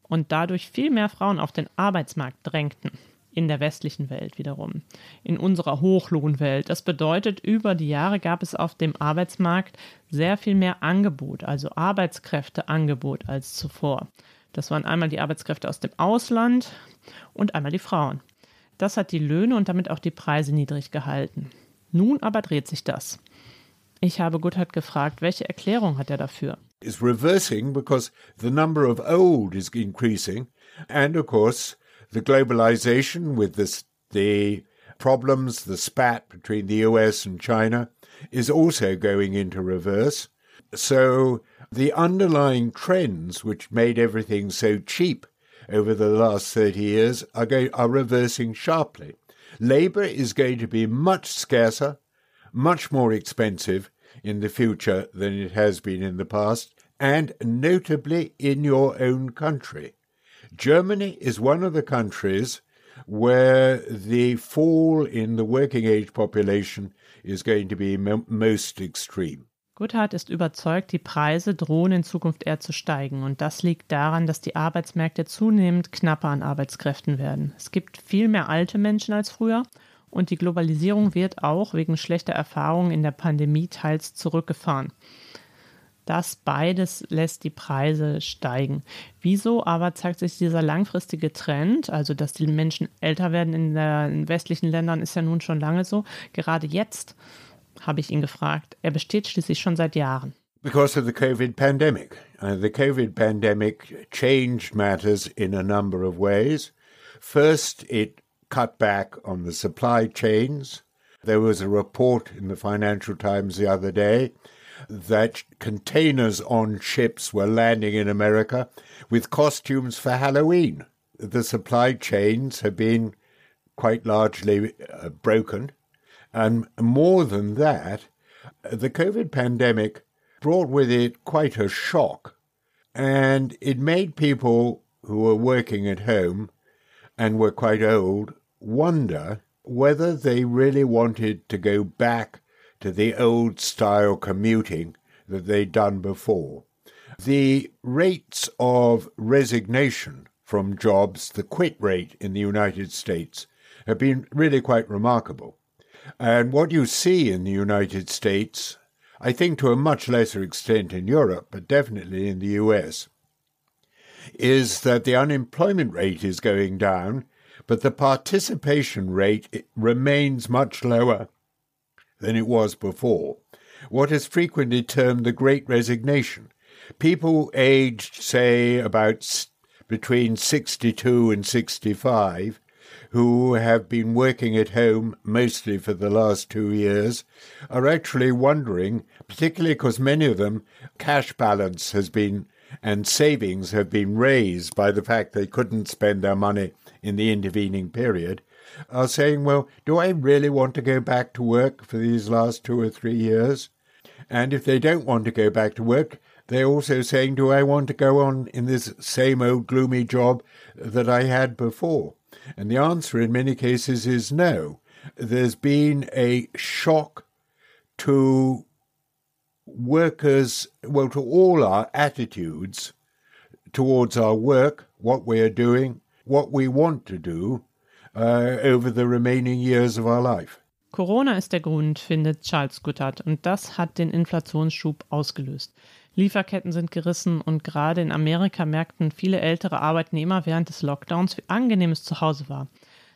und dadurch viel mehr Frauen auf den Arbeitsmarkt drängten. In der westlichen Welt wiederum. In unserer Hochlohnwelt. Das bedeutet, über die Jahre gab es auf dem Arbeitsmarkt sehr viel mehr Angebot, also Arbeitskräfteangebot als zuvor. Das waren einmal die Arbeitskräfte aus dem Ausland und einmal die Frauen. Das hat die Löhne und damit auch die Preise niedrig gehalten. Nun aber dreht sich das. Ich habe Gotthard gefragt, welche Erklärung hat er dafür? It's reversing because the number of old is increasing and of course the globalization with this, the problems, the spat between the US and China is also going into reverse. So the underlying trends which made everything so cheap over the last 30 years are, going, are reversing sharply. Labour is going to be much scarcer, much more expensive in the future than it has been in the past, and notably in your own country. Germany is one of the countries where the fall in the working age population is going to be mo most extreme. Gotthard ist überzeugt, die Preise drohen in Zukunft eher zu steigen. Und das liegt daran, dass die Arbeitsmärkte zunehmend knapper an Arbeitskräften werden. Es gibt viel mehr alte Menschen als früher. Und die Globalisierung wird auch wegen schlechter Erfahrungen in der Pandemie teils zurückgefahren. Das beides lässt die Preise steigen. Wieso aber zeigt sich dieser langfristige Trend, also dass die Menschen älter werden in den westlichen Ländern, ist ja nun schon lange so, gerade jetzt? habe ich ihn gefragt. Er besteht schließlich schon seit Jahren. Because of the COVID pandemic. Uh, the COVID pandemic changed matters in a number of ways. First, it cut back on the supply chains. There was a report in the Financial Times the other day that containers on ships were landing in America with costumes for Halloween. The supply chains have been quite largely uh, broken. And more than that, the COVID pandemic brought with it quite a shock. And it made people who were working at home and were quite old wonder whether they really wanted to go back to the old style commuting that they'd done before. The rates of resignation from jobs, the quit rate in the United States, have been really quite remarkable. And what you see in the United States, I think to a much lesser extent in Europe, but definitely in the US, is that the unemployment rate is going down, but the participation rate remains much lower than it was before. What is frequently termed the Great Resignation. People aged, say, about between 62 and 65 who have been working at home mostly for the last two years are actually wondering, particularly because many of them cash balance has been and savings have been raised by the fact they couldn't spend their money in the intervening period, are saying, well, do I really want to go back to work for these last two or three years? And if they don't want to go back to work, they're also saying, do I want to go on in this same old gloomy job that I had before? And the answer in many cases is no. There's been a shock to workers, well, to all our attitudes towards our work, what we are doing, what we want to do uh, over the remaining years of our life. Corona ist der Grund, findet Charles Goodhart, und das hat den Inflationsschub ausgelöst. Lieferketten sind gerissen und gerade in Amerika merkten viele ältere Arbeitnehmer während des Lockdowns, wie angenehm es zu Hause war.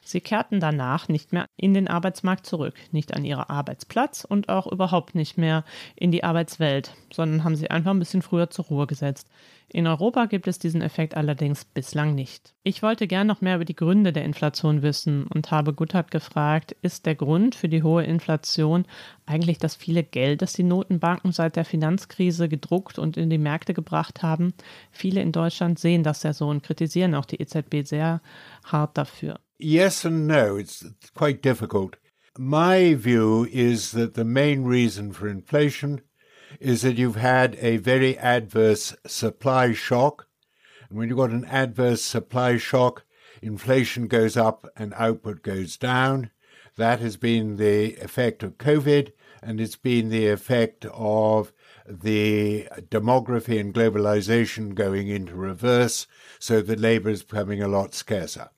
Sie kehrten danach nicht mehr in den Arbeitsmarkt zurück, nicht an ihren Arbeitsplatz und auch überhaupt nicht mehr in die Arbeitswelt, sondern haben sie einfach ein bisschen früher zur Ruhe gesetzt. In Europa gibt es diesen Effekt allerdings bislang nicht. Ich wollte gern noch mehr über die Gründe der Inflation wissen und habe Guttert gefragt, ist der Grund für die hohe Inflation eigentlich das viele Geld, das die Notenbanken seit der Finanzkrise gedruckt und in die Märkte gebracht haben? Viele in Deutschland sehen das ja so und kritisieren auch die EZB sehr hart dafür. Yes and no. It's quite difficult. My view is that the main reason for inflation is that you've had a very adverse supply shock. And when you've got an adverse supply shock, inflation goes up and output goes down. That has been the effect of COVID, and it's been the effect of the demography and globalization going into reverse, so that labor is becoming a lot scarcer.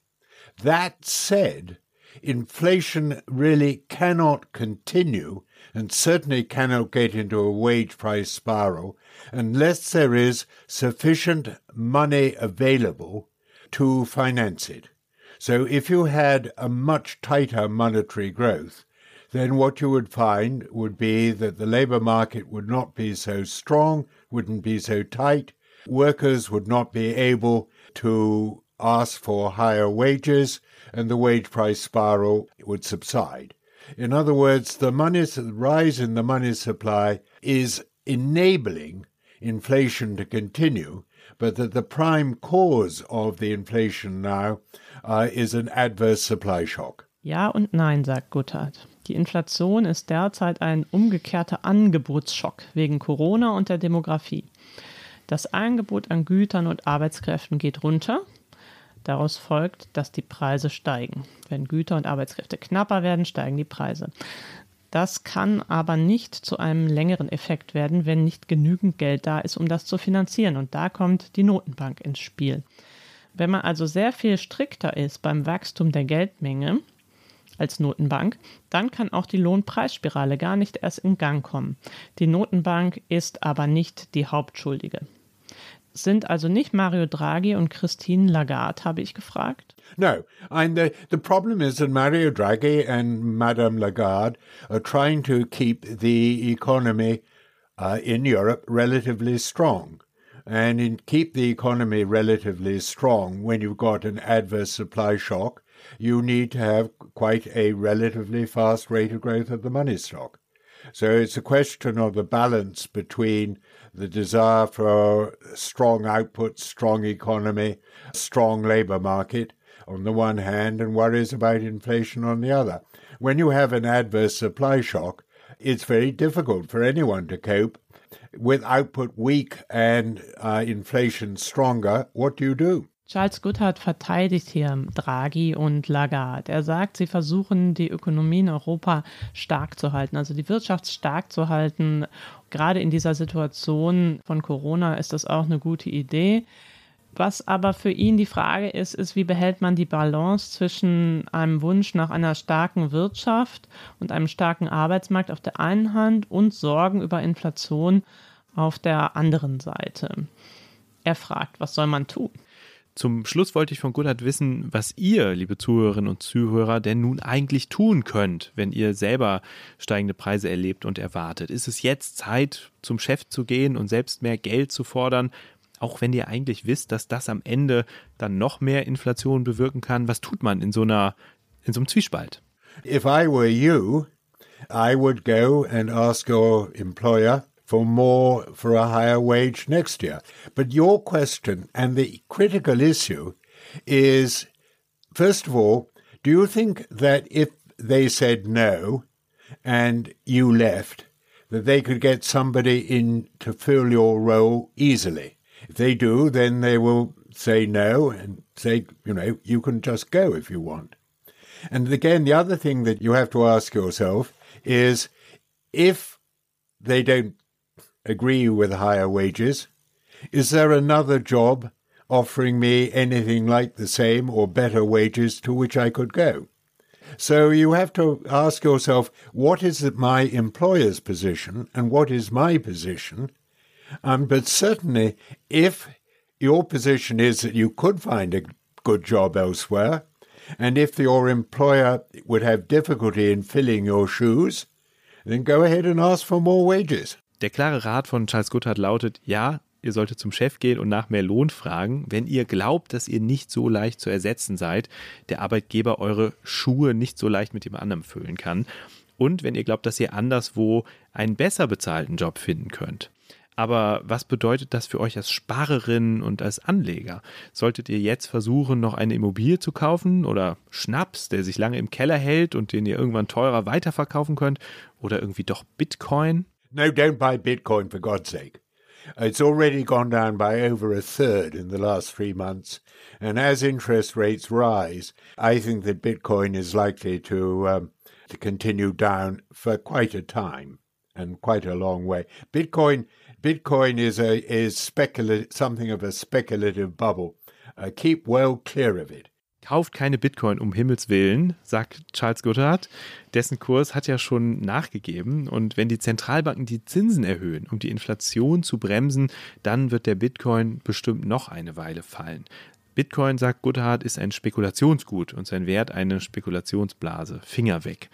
That said, inflation really cannot continue and certainly cannot get into a wage price spiral unless there is sufficient money available to finance it. So if you had a much tighter monetary growth, then what you would find would be that the labour market would not be so strong, wouldn't be so tight, workers would not be able to ask for higher wages, and the wage price spiral would subside. In other words, the money rise in the money supply is enabling inflation to continue, but that the prime cause of the inflation now uh, is an adverse supply shock. Ja und nein, sagt Guttert. Die Inflation ist derzeit ein umgekehrter Angebotsschock wegen Corona und der Demografie. Das Angebot an Gütern und Arbeitskräften geht runter, Daraus folgt, dass die Preise steigen. Wenn Güter und Arbeitskräfte knapper werden, steigen die Preise. Das kann aber nicht zu einem längeren Effekt werden, wenn nicht genügend Geld da ist, um das zu finanzieren. Und da kommt die Notenbank ins Spiel. Wenn man also sehr viel strikter ist beim Wachstum der Geldmenge als Notenbank, dann kann auch die Lohnpreisspirale gar nicht erst in Gang kommen. Die Notenbank ist aber nicht die Hauptschuldige. Sind also nicht Mario Draghi und Christine Lagarde, habe ich gefragt. No, and the, the problem is that Mario Draghi and Madame Lagarde are trying to keep the economy uh, in Europe relatively strong. And in keep the economy relatively strong when you've got an adverse supply shock, you need to have quite a relatively fast rate of growth of the money stock. So it's a question of the balance between the desire for strong output, strong economy, strong labour market, on the one hand and worries about inflation on the other. When you have an adverse supply shock, it's very difficult for anyone to cope. With output weak and uh, inflation stronger, what do you do? Charles Goodhart verteidigt hier Draghi und Lagarde. Er sagt, sie versuchen, die Ökonomie in Europa stark zu halten, also die Wirtschaft stark zu halten. Gerade in dieser Situation von Corona ist das auch eine gute Idee. Was aber für ihn die Frage ist, ist, wie behält man die Balance zwischen einem Wunsch nach einer starken Wirtschaft und einem starken Arbeitsmarkt auf der einen Hand und Sorgen über Inflation auf der anderen Seite. Er fragt, was soll man tun? Zum Schluss wollte ich von Gudard wissen, was ihr, liebe Zuhörerinnen und Zuhörer, denn nun eigentlich tun könnt, wenn ihr selber steigende Preise erlebt und erwartet. Ist es jetzt Zeit, zum Chef zu gehen und selbst mehr Geld zu fordern, auch wenn ihr eigentlich wisst, dass das am Ende dann noch mehr Inflation bewirken kann? Was tut man in so einer, in so einem Zwiespalt? If I were you, I would go and ask your employer for more, for a higher wage next year. But your question and the critical issue is first of all, do you think that if they said no and you left, that they could get somebody in to fill your role easily? If they do, then they will say no and say, you know, you can just go if you want. And again, the other thing that you have to ask yourself is if they don't agree with higher wages? Is there another job offering me anything like the same or better wages to which I could go? So you have to ask yourself, what is my employer's position and what is my position? Um, but certainly, if your position is that you could find a good job elsewhere, and if your employer would have difficulty in filling your shoes, then go ahead and ask for more wages. Der klare Rat von Charles Goodhart lautet, ja, ihr solltet zum Chef gehen und nach mehr Lohn fragen, wenn ihr glaubt, dass ihr nicht so leicht zu ersetzen seid, der Arbeitgeber eure Schuhe nicht so leicht mit dem anderen füllen kann und wenn ihr glaubt, dass ihr anderswo einen besser bezahlten Job finden könnt. Aber was bedeutet das für euch als Sparerin und als Anleger? Solltet ihr jetzt versuchen, noch eine Immobilie zu kaufen oder Schnaps, der sich lange im Keller hält und den ihr irgendwann teurer weiterverkaufen könnt oder irgendwie doch Bitcoin? No, don't buy Bitcoin for God's sake. It's already gone down by over a third in the last three months. And as interest rates rise, I think that Bitcoin is likely to, um, to continue down for quite a time and quite a long way. Bitcoin, Bitcoin is a, is something of a speculative bubble. Uh, keep well clear of it. Kauft keine Bitcoin um Himmels Willen, sagt Charles Goodhart. Dessen Kurs hat ja schon nachgegeben. Und wenn die Zentralbanken die Zinsen erhöhen, um die Inflation zu bremsen, dann wird der Bitcoin bestimmt noch eine Weile fallen. Bitcoin, sagt Goodhart, ist ein Spekulationsgut und sein Wert eine Spekulationsblase. Finger weg.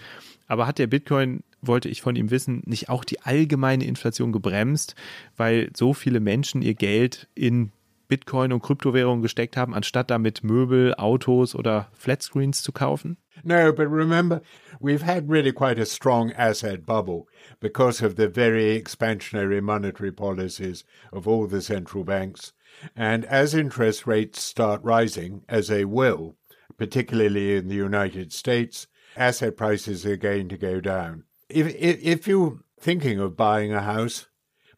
Aber hat der Bitcoin, wollte ich von ihm wissen, nicht auch die allgemeine Inflation gebremst, weil so viele Menschen ihr Geld in Bitcoin und Kryptowährungen gesteckt haben, anstatt damit Möbel, Autos oder Flatscreens zu kaufen? No, but remember, we've had really quite a strong asset bubble because of the very expansionary monetary policies of all the central banks. And as interest rates start rising, as they will, particularly in the United States, asset prices are going to go down. If, if, if you're thinking of buying a house,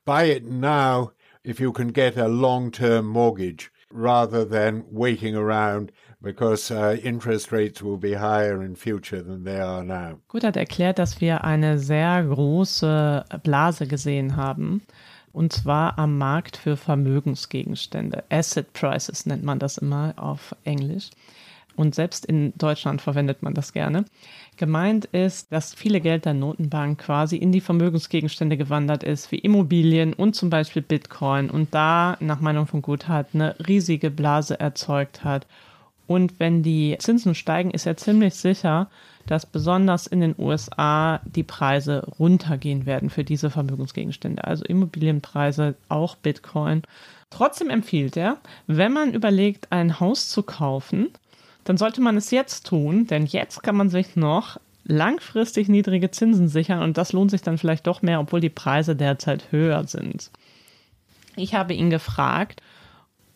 buy it now if you can get a long term mortgage rather than waiting around because uh, interest rates will be higher in future than they are now. Gut hat erklärt, dass wir eine sehr große Blase gesehen haben. Und zwar am Markt für Vermögensgegenstände. Asset Prices nennt man das immer auf Englisch. Und selbst in Deutschland verwendet man das gerne. Gemeint ist, dass viele Geld der Notenbank quasi in die Vermögensgegenstände gewandert ist, wie Immobilien und zum Beispiel Bitcoin und da, nach Meinung von Guthart, eine riesige Blase erzeugt hat. Und wenn die Zinsen steigen, ist er ziemlich sicher, dass besonders in den USA die Preise runtergehen werden für diese Vermögensgegenstände, also Immobilienpreise, auch Bitcoin. Trotzdem empfiehlt er, wenn man überlegt, ein Haus zu kaufen, dann sollte man es jetzt tun, denn jetzt kann man sich noch langfristig niedrige Zinsen sichern und das lohnt sich dann vielleicht doch mehr, obwohl die Preise derzeit höher sind. Ich habe ihn gefragt,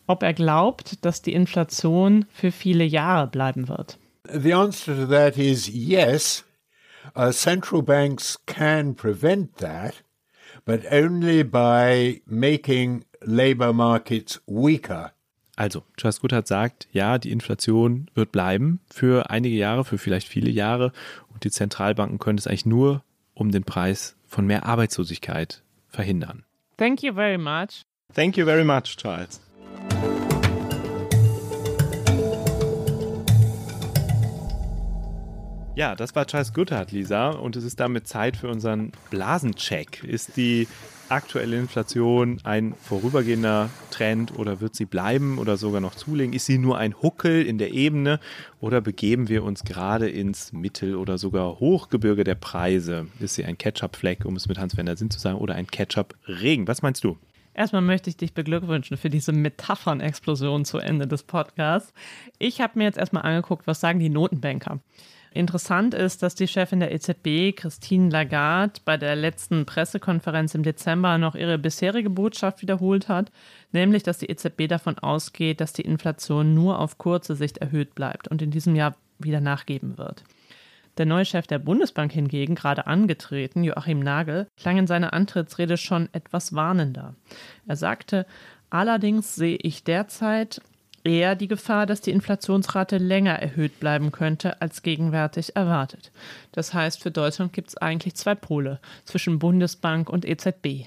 ob er glaubt, dass die Inflation für viele Jahre bleiben wird. The answer to that is yes. Uh, central banks can prevent that, but only by making labor markets weaker. Also, Charles Goodhart sagt, ja, die Inflation wird bleiben für einige Jahre, für vielleicht viele Jahre. Und die Zentralbanken können es eigentlich nur um den Preis von mehr Arbeitslosigkeit verhindern. Thank you very much. Thank you very much, Charles. Ja, das war Charles Goodhart, Lisa. Und es ist damit Zeit für unseren Blasencheck. Ist die aktuelle Inflation ein vorübergehender Trend oder wird sie bleiben oder sogar noch zulegen? Ist sie nur ein Huckel in der Ebene oder begeben wir uns gerade ins Mittel- oder sogar Hochgebirge der Preise? Ist sie ein Ketchup-Fleck, um es mit Hans-Werner Sinn zu sagen, oder ein Ketchup-Regen? Was meinst du? Erstmal möchte ich dich beglückwünschen für diese Metaphern-Explosion zu Ende des Podcasts. Ich habe mir jetzt erstmal angeguckt, was sagen die Notenbanker. Interessant ist, dass die Chefin der EZB, Christine Lagarde, bei der letzten Pressekonferenz im Dezember noch ihre bisherige Botschaft wiederholt hat, nämlich, dass die EZB davon ausgeht, dass die Inflation nur auf kurze Sicht erhöht bleibt und in diesem Jahr wieder nachgeben wird. Der neue Chef der Bundesbank hingegen, gerade angetreten, Joachim Nagel, klang in seiner Antrittsrede schon etwas warnender. Er sagte, allerdings sehe ich derzeit eher die Gefahr, dass die Inflationsrate länger erhöht bleiben könnte als gegenwärtig erwartet. Das heißt, für Deutschland gibt es eigentlich zwei Pole zwischen Bundesbank und EZB.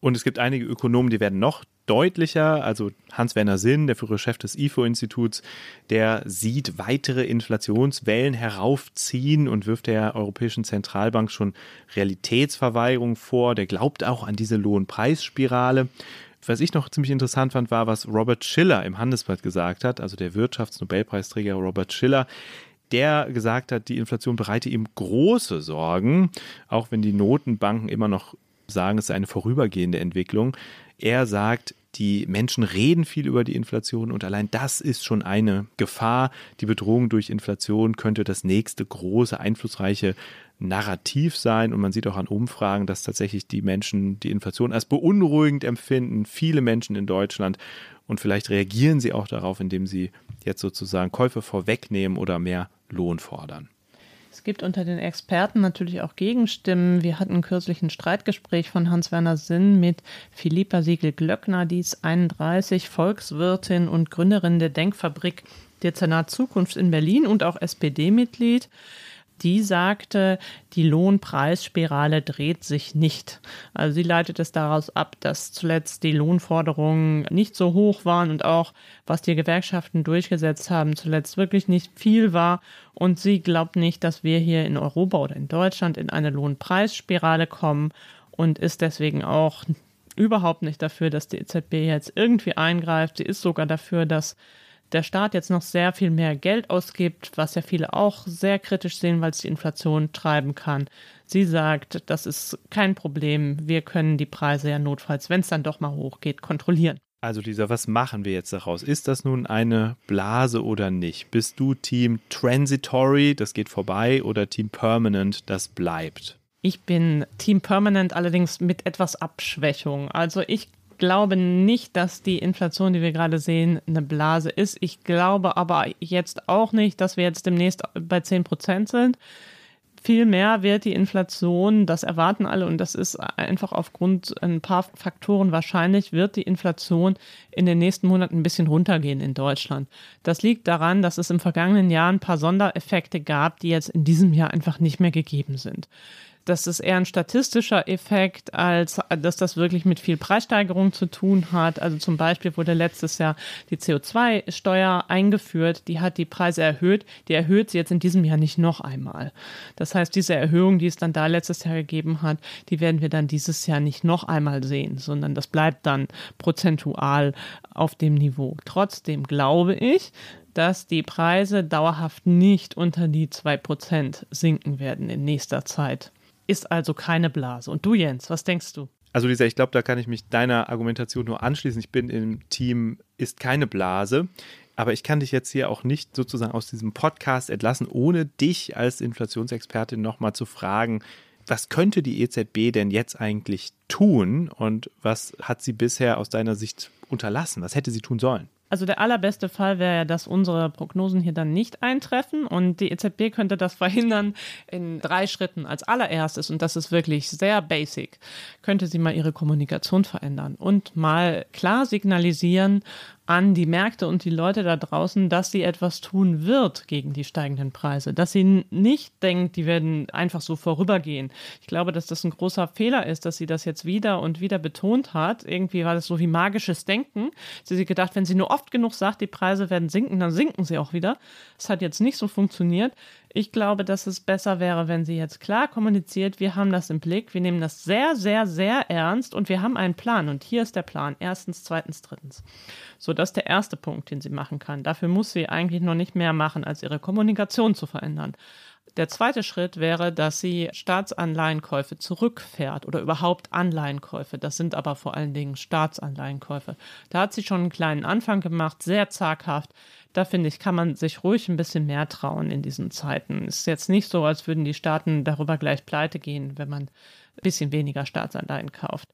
Und es gibt einige Ökonomen, die werden noch deutlicher. Also Hans-Werner Sinn, der frühere Chef des IFO-Instituts, der sieht weitere Inflationswellen heraufziehen und wirft der Europäischen Zentralbank schon Realitätsverweigerung vor. Der glaubt auch an diese Lohnpreisspirale. Was ich noch ziemlich interessant fand, war, was Robert Schiller im Handelsblatt gesagt hat, also der Wirtschaftsnobelpreisträger Robert Schiller, der gesagt hat, die Inflation bereite ihm große Sorgen, auch wenn die Notenbanken immer noch sagen, es sei eine vorübergehende Entwicklung. Er sagt, die Menschen reden viel über die Inflation und allein das ist schon eine Gefahr. Die Bedrohung durch Inflation könnte das nächste große, einflussreiche Narrativ sein. Und man sieht auch an Umfragen, dass tatsächlich die Menschen die Inflation als beunruhigend empfinden. Viele Menschen in Deutschland. Und vielleicht reagieren sie auch darauf, indem sie jetzt sozusagen Käufe vorwegnehmen oder mehr Lohn fordern. Es gibt unter den Experten natürlich auch Gegenstimmen. Wir hatten kürzlich ein Streitgespräch von Hans-Werner Sinn mit Philippa Siegel-Glöckner, die ist 31, Volkswirtin und Gründerin der Denkfabrik Dezernat Zukunft in Berlin und auch SPD-Mitglied die sagte, die Lohnpreisspirale dreht sich nicht. Also sie leitet es daraus ab, dass zuletzt die Lohnforderungen nicht so hoch waren und auch, was die Gewerkschaften durchgesetzt haben, zuletzt wirklich nicht viel war. Und sie glaubt nicht, dass wir hier in Europa oder in Deutschland in eine Lohnpreisspirale kommen und ist deswegen auch überhaupt nicht dafür, dass die EZB jetzt irgendwie eingreift. Sie ist sogar dafür, dass der Staat jetzt noch sehr viel mehr Geld ausgibt, was ja viele auch sehr kritisch sehen, weil es die Inflation treiben kann. Sie sagt, das ist kein Problem. Wir können die Preise ja notfalls, wenn es dann doch mal hochgeht, kontrollieren. Also Lisa, was machen wir jetzt daraus? Ist das nun eine Blase oder nicht? Bist du Team Transitory, das geht vorbei, oder Team Permanent, das bleibt? Ich bin Team Permanent allerdings mit etwas Abschwächung. Also ich glaube nicht, dass die Inflation, die wir gerade sehen, eine Blase ist. Ich glaube aber jetzt auch nicht, dass wir jetzt demnächst bei 10 Prozent sind. Vielmehr wird die Inflation, das erwarten alle und das ist einfach aufgrund ein paar Faktoren wahrscheinlich, wird die Inflation in den nächsten Monaten ein bisschen runtergehen in Deutschland. Das liegt daran, dass es im vergangenen Jahr ein paar Sondereffekte gab, die jetzt in diesem Jahr einfach nicht mehr gegeben sind. Das ist eher ein statistischer Effekt, als dass das wirklich mit viel Preissteigerung zu tun hat. Also zum Beispiel wurde letztes Jahr die CO2-Steuer eingeführt, die hat die Preise erhöht, die erhöht sie jetzt in diesem Jahr nicht noch einmal. Das heißt, diese Erhöhung, die es dann da letztes Jahr gegeben hat, die werden wir dann dieses Jahr nicht noch einmal sehen, sondern das bleibt dann prozentual auf dem Niveau. Trotzdem glaube ich, dass die Preise dauerhaft nicht unter die 2% sinken werden in nächster Zeit ist also keine Blase. Und du, Jens, was denkst du? Also Lisa, ich glaube, da kann ich mich deiner Argumentation nur anschließen. Ich bin im Team ist keine Blase. Aber ich kann dich jetzt hier auch nicht sozusagen aus diesem Podcast entlassen, ohne dich als Inflationsexpertin nochmal zu fragen, was könnte die EZB denn jetzt eigentlich tun und was hat sie bisher aus deiner Sicht unterlassen? Was hätte sie tun sollen? Also der allerbeste Fall wäre ja, dass unsere Prognosen hier dann nicht eintreffen und die EZB könnte das verhindern in drei Schritten. Als allererstes, und das ist wirklich sehr basic, könnte sie mal ihre Kommunikation verändern und mal klar signalisieren, an die Märkte und die Leute da draußen, dass sie etwas tun wird gegen die steigenden Preise, dass sie nicht denkt, die werden einfach so vorübergehen. Ich glaube, dass das ein großer Fehler ist, dass sie das jetzt wieder und wieder betont hat. Irgendwie war das so wie magisches Denken. Sie hat gedacht, wenn sie nur oft genug sagt, die Preise werden sinken, dann sinken sie auch wieder. Es hat jetzt nicht so funktioniert. Ich glaube, dass es besser wäre, wenn sie jetzt klar kommuniziert, wir haben das im Blick, wir nehmen das sehr, sehr, sehr ernst und wir haben einen Plan. Und hier ist der Plan. Erstens, zweitens, drittens. So, das ist der erste Punkt, den sie machen kann. Dafür muss sie eigentlich noch nicht mehr machen, als ihre Kommunikation zu verändern. Der zweite Schritt wäre, dass sie Staatsanleihenkäufe zurückfährt oder überhaupt Anleihenkäufe. Das sind aber vor allen Dingen Staatsanleihenkäufe. Da hat sie schon einen kleinen Anfang gemacht, sehr zaghaft. Da finde ich, kann man sich ruhig ein bisschen mehr trauen in diesen Zeiten. Es ist jetzt nicht so, als würden die Staaten darüber gleich pleite gehen, wenn man ein bisschen weniger Staatsanleihen kauft.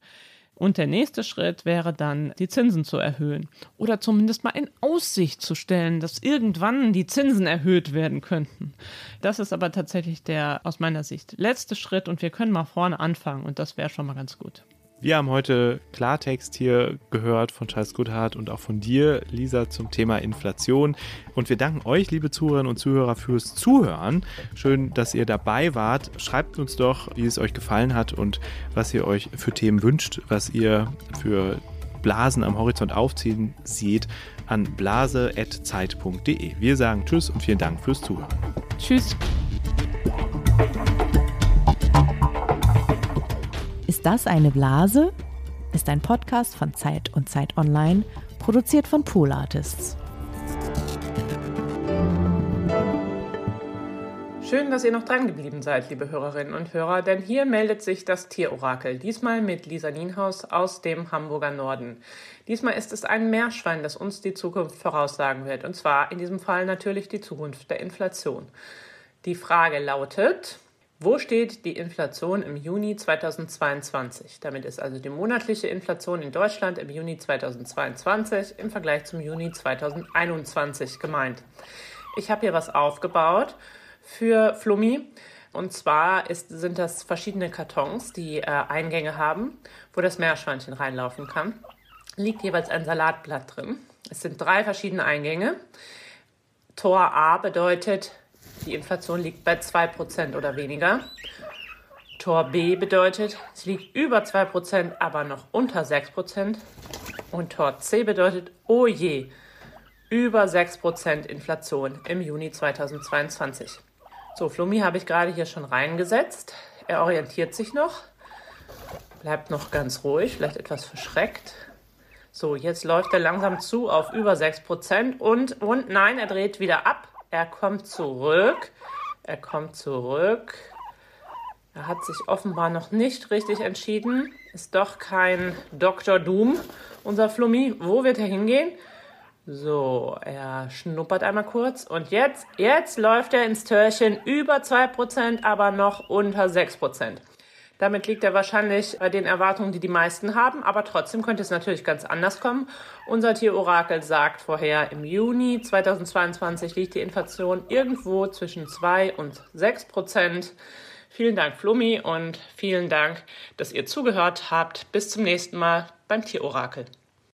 Und der nächste Schritt wäre dann, die Zinsen zu erhöhen oder zumindest mal in Aussicht zu stellen, dass irgendwann die Zinsen erhöht werden könnten. Das ist aber tatsächlich der aus meiner Sicht letzte Schritt und wir können mal vorne anfangen und das wäre schon mal ganz gut. Wir haben heute Klartext hier gehört von Charles Goodhart und auch von dir, Lisa, zum Thema Inflation. Und wir danken euch, liebe Zuhörerinnen und Zuhörer, fürs Zuhören. Schön, dass ihr dabei wart. Schreibt uns doch, wie es euch gefallen hat und was ihr euch für Themen wünscht, was ihr für Blasen am Horizont aufziehen seht, an blase.zeit.de. Wir sagen Tschüss und vielen Dank fürs Zuhören. Tschüss. Ist das eine Blase? Ist ein Podcast von Zeit und Zeit Online, produziert von Pool Artists. Schön, dass ihr noch dran geblieben seid, liebe Hörerinnen und Hörer, denn hier meldet sich das Tierorakel, diesmal mit Lisa Nienhaus aus dem Hamburger Norden. Diesmal ist es ein Meerschwein, das uns die Zukunft voraussagen wird, und zwar in diesem Fall natürlich die Zukunft der Inflation. Die Frage lautet, wo steht die Inflation im Juni 2022? Damit ist also die monatliche Inflation in Deutschland im Juni 2022 im Vergleich zum Juni 2021 gemeint. Ich habe hier was aufgebaut für Flummi. Und zwar ist, sind das verschiedene Kartons, die äh, Eingänge haben, wo das Meerschweinchen reinlaufen kann. Liegt jeweils ein Salatblatt drin. Es sind drei verschiedene Eingänge. Tor A bedeutet die Inflation liegt bei 2% oder weniger. Tor B bedeutet, es liegt über 2%, aber noch unter 6%. Und Tor C bedeutet, oh je, über 6% Inflation im Juni 2022. So, Flummi habe ich gerade hier schon reingesetzt. Er orientiert sich noch, bleibt noch ganz ruhig, vielleicht etwas verschreckt. So, jetzt läuft er langsam zu auf über 6% und, und nein, er dreht wieder ab. Er kommt zurück. Er kommt zurück. Er hat sich offenbar noch nicht richtig entschieden. Ist doch kein Dr. Doom, unser Flummi. Wo wird er hingehen? So, er schnuppert einmal kurz und jetzt, jetzt läuft er ins Törchen über 2%, aber noch unter 6%. Damit liegt er wahrscheinlich bei den Erwartungen, die die meisten haben, aber trotzdem könnte es natürlich ganz anders kommen. Unser Tierorakel sagt vorher, im Juni 2022 liegt die Inflation irgendwo zwischen 2 und 6 Prozent. Vielen Dank, Flummi, und vielen Dank, dass ihr zugehört habt. Bis zum nächsten Mal beim Tierorakel.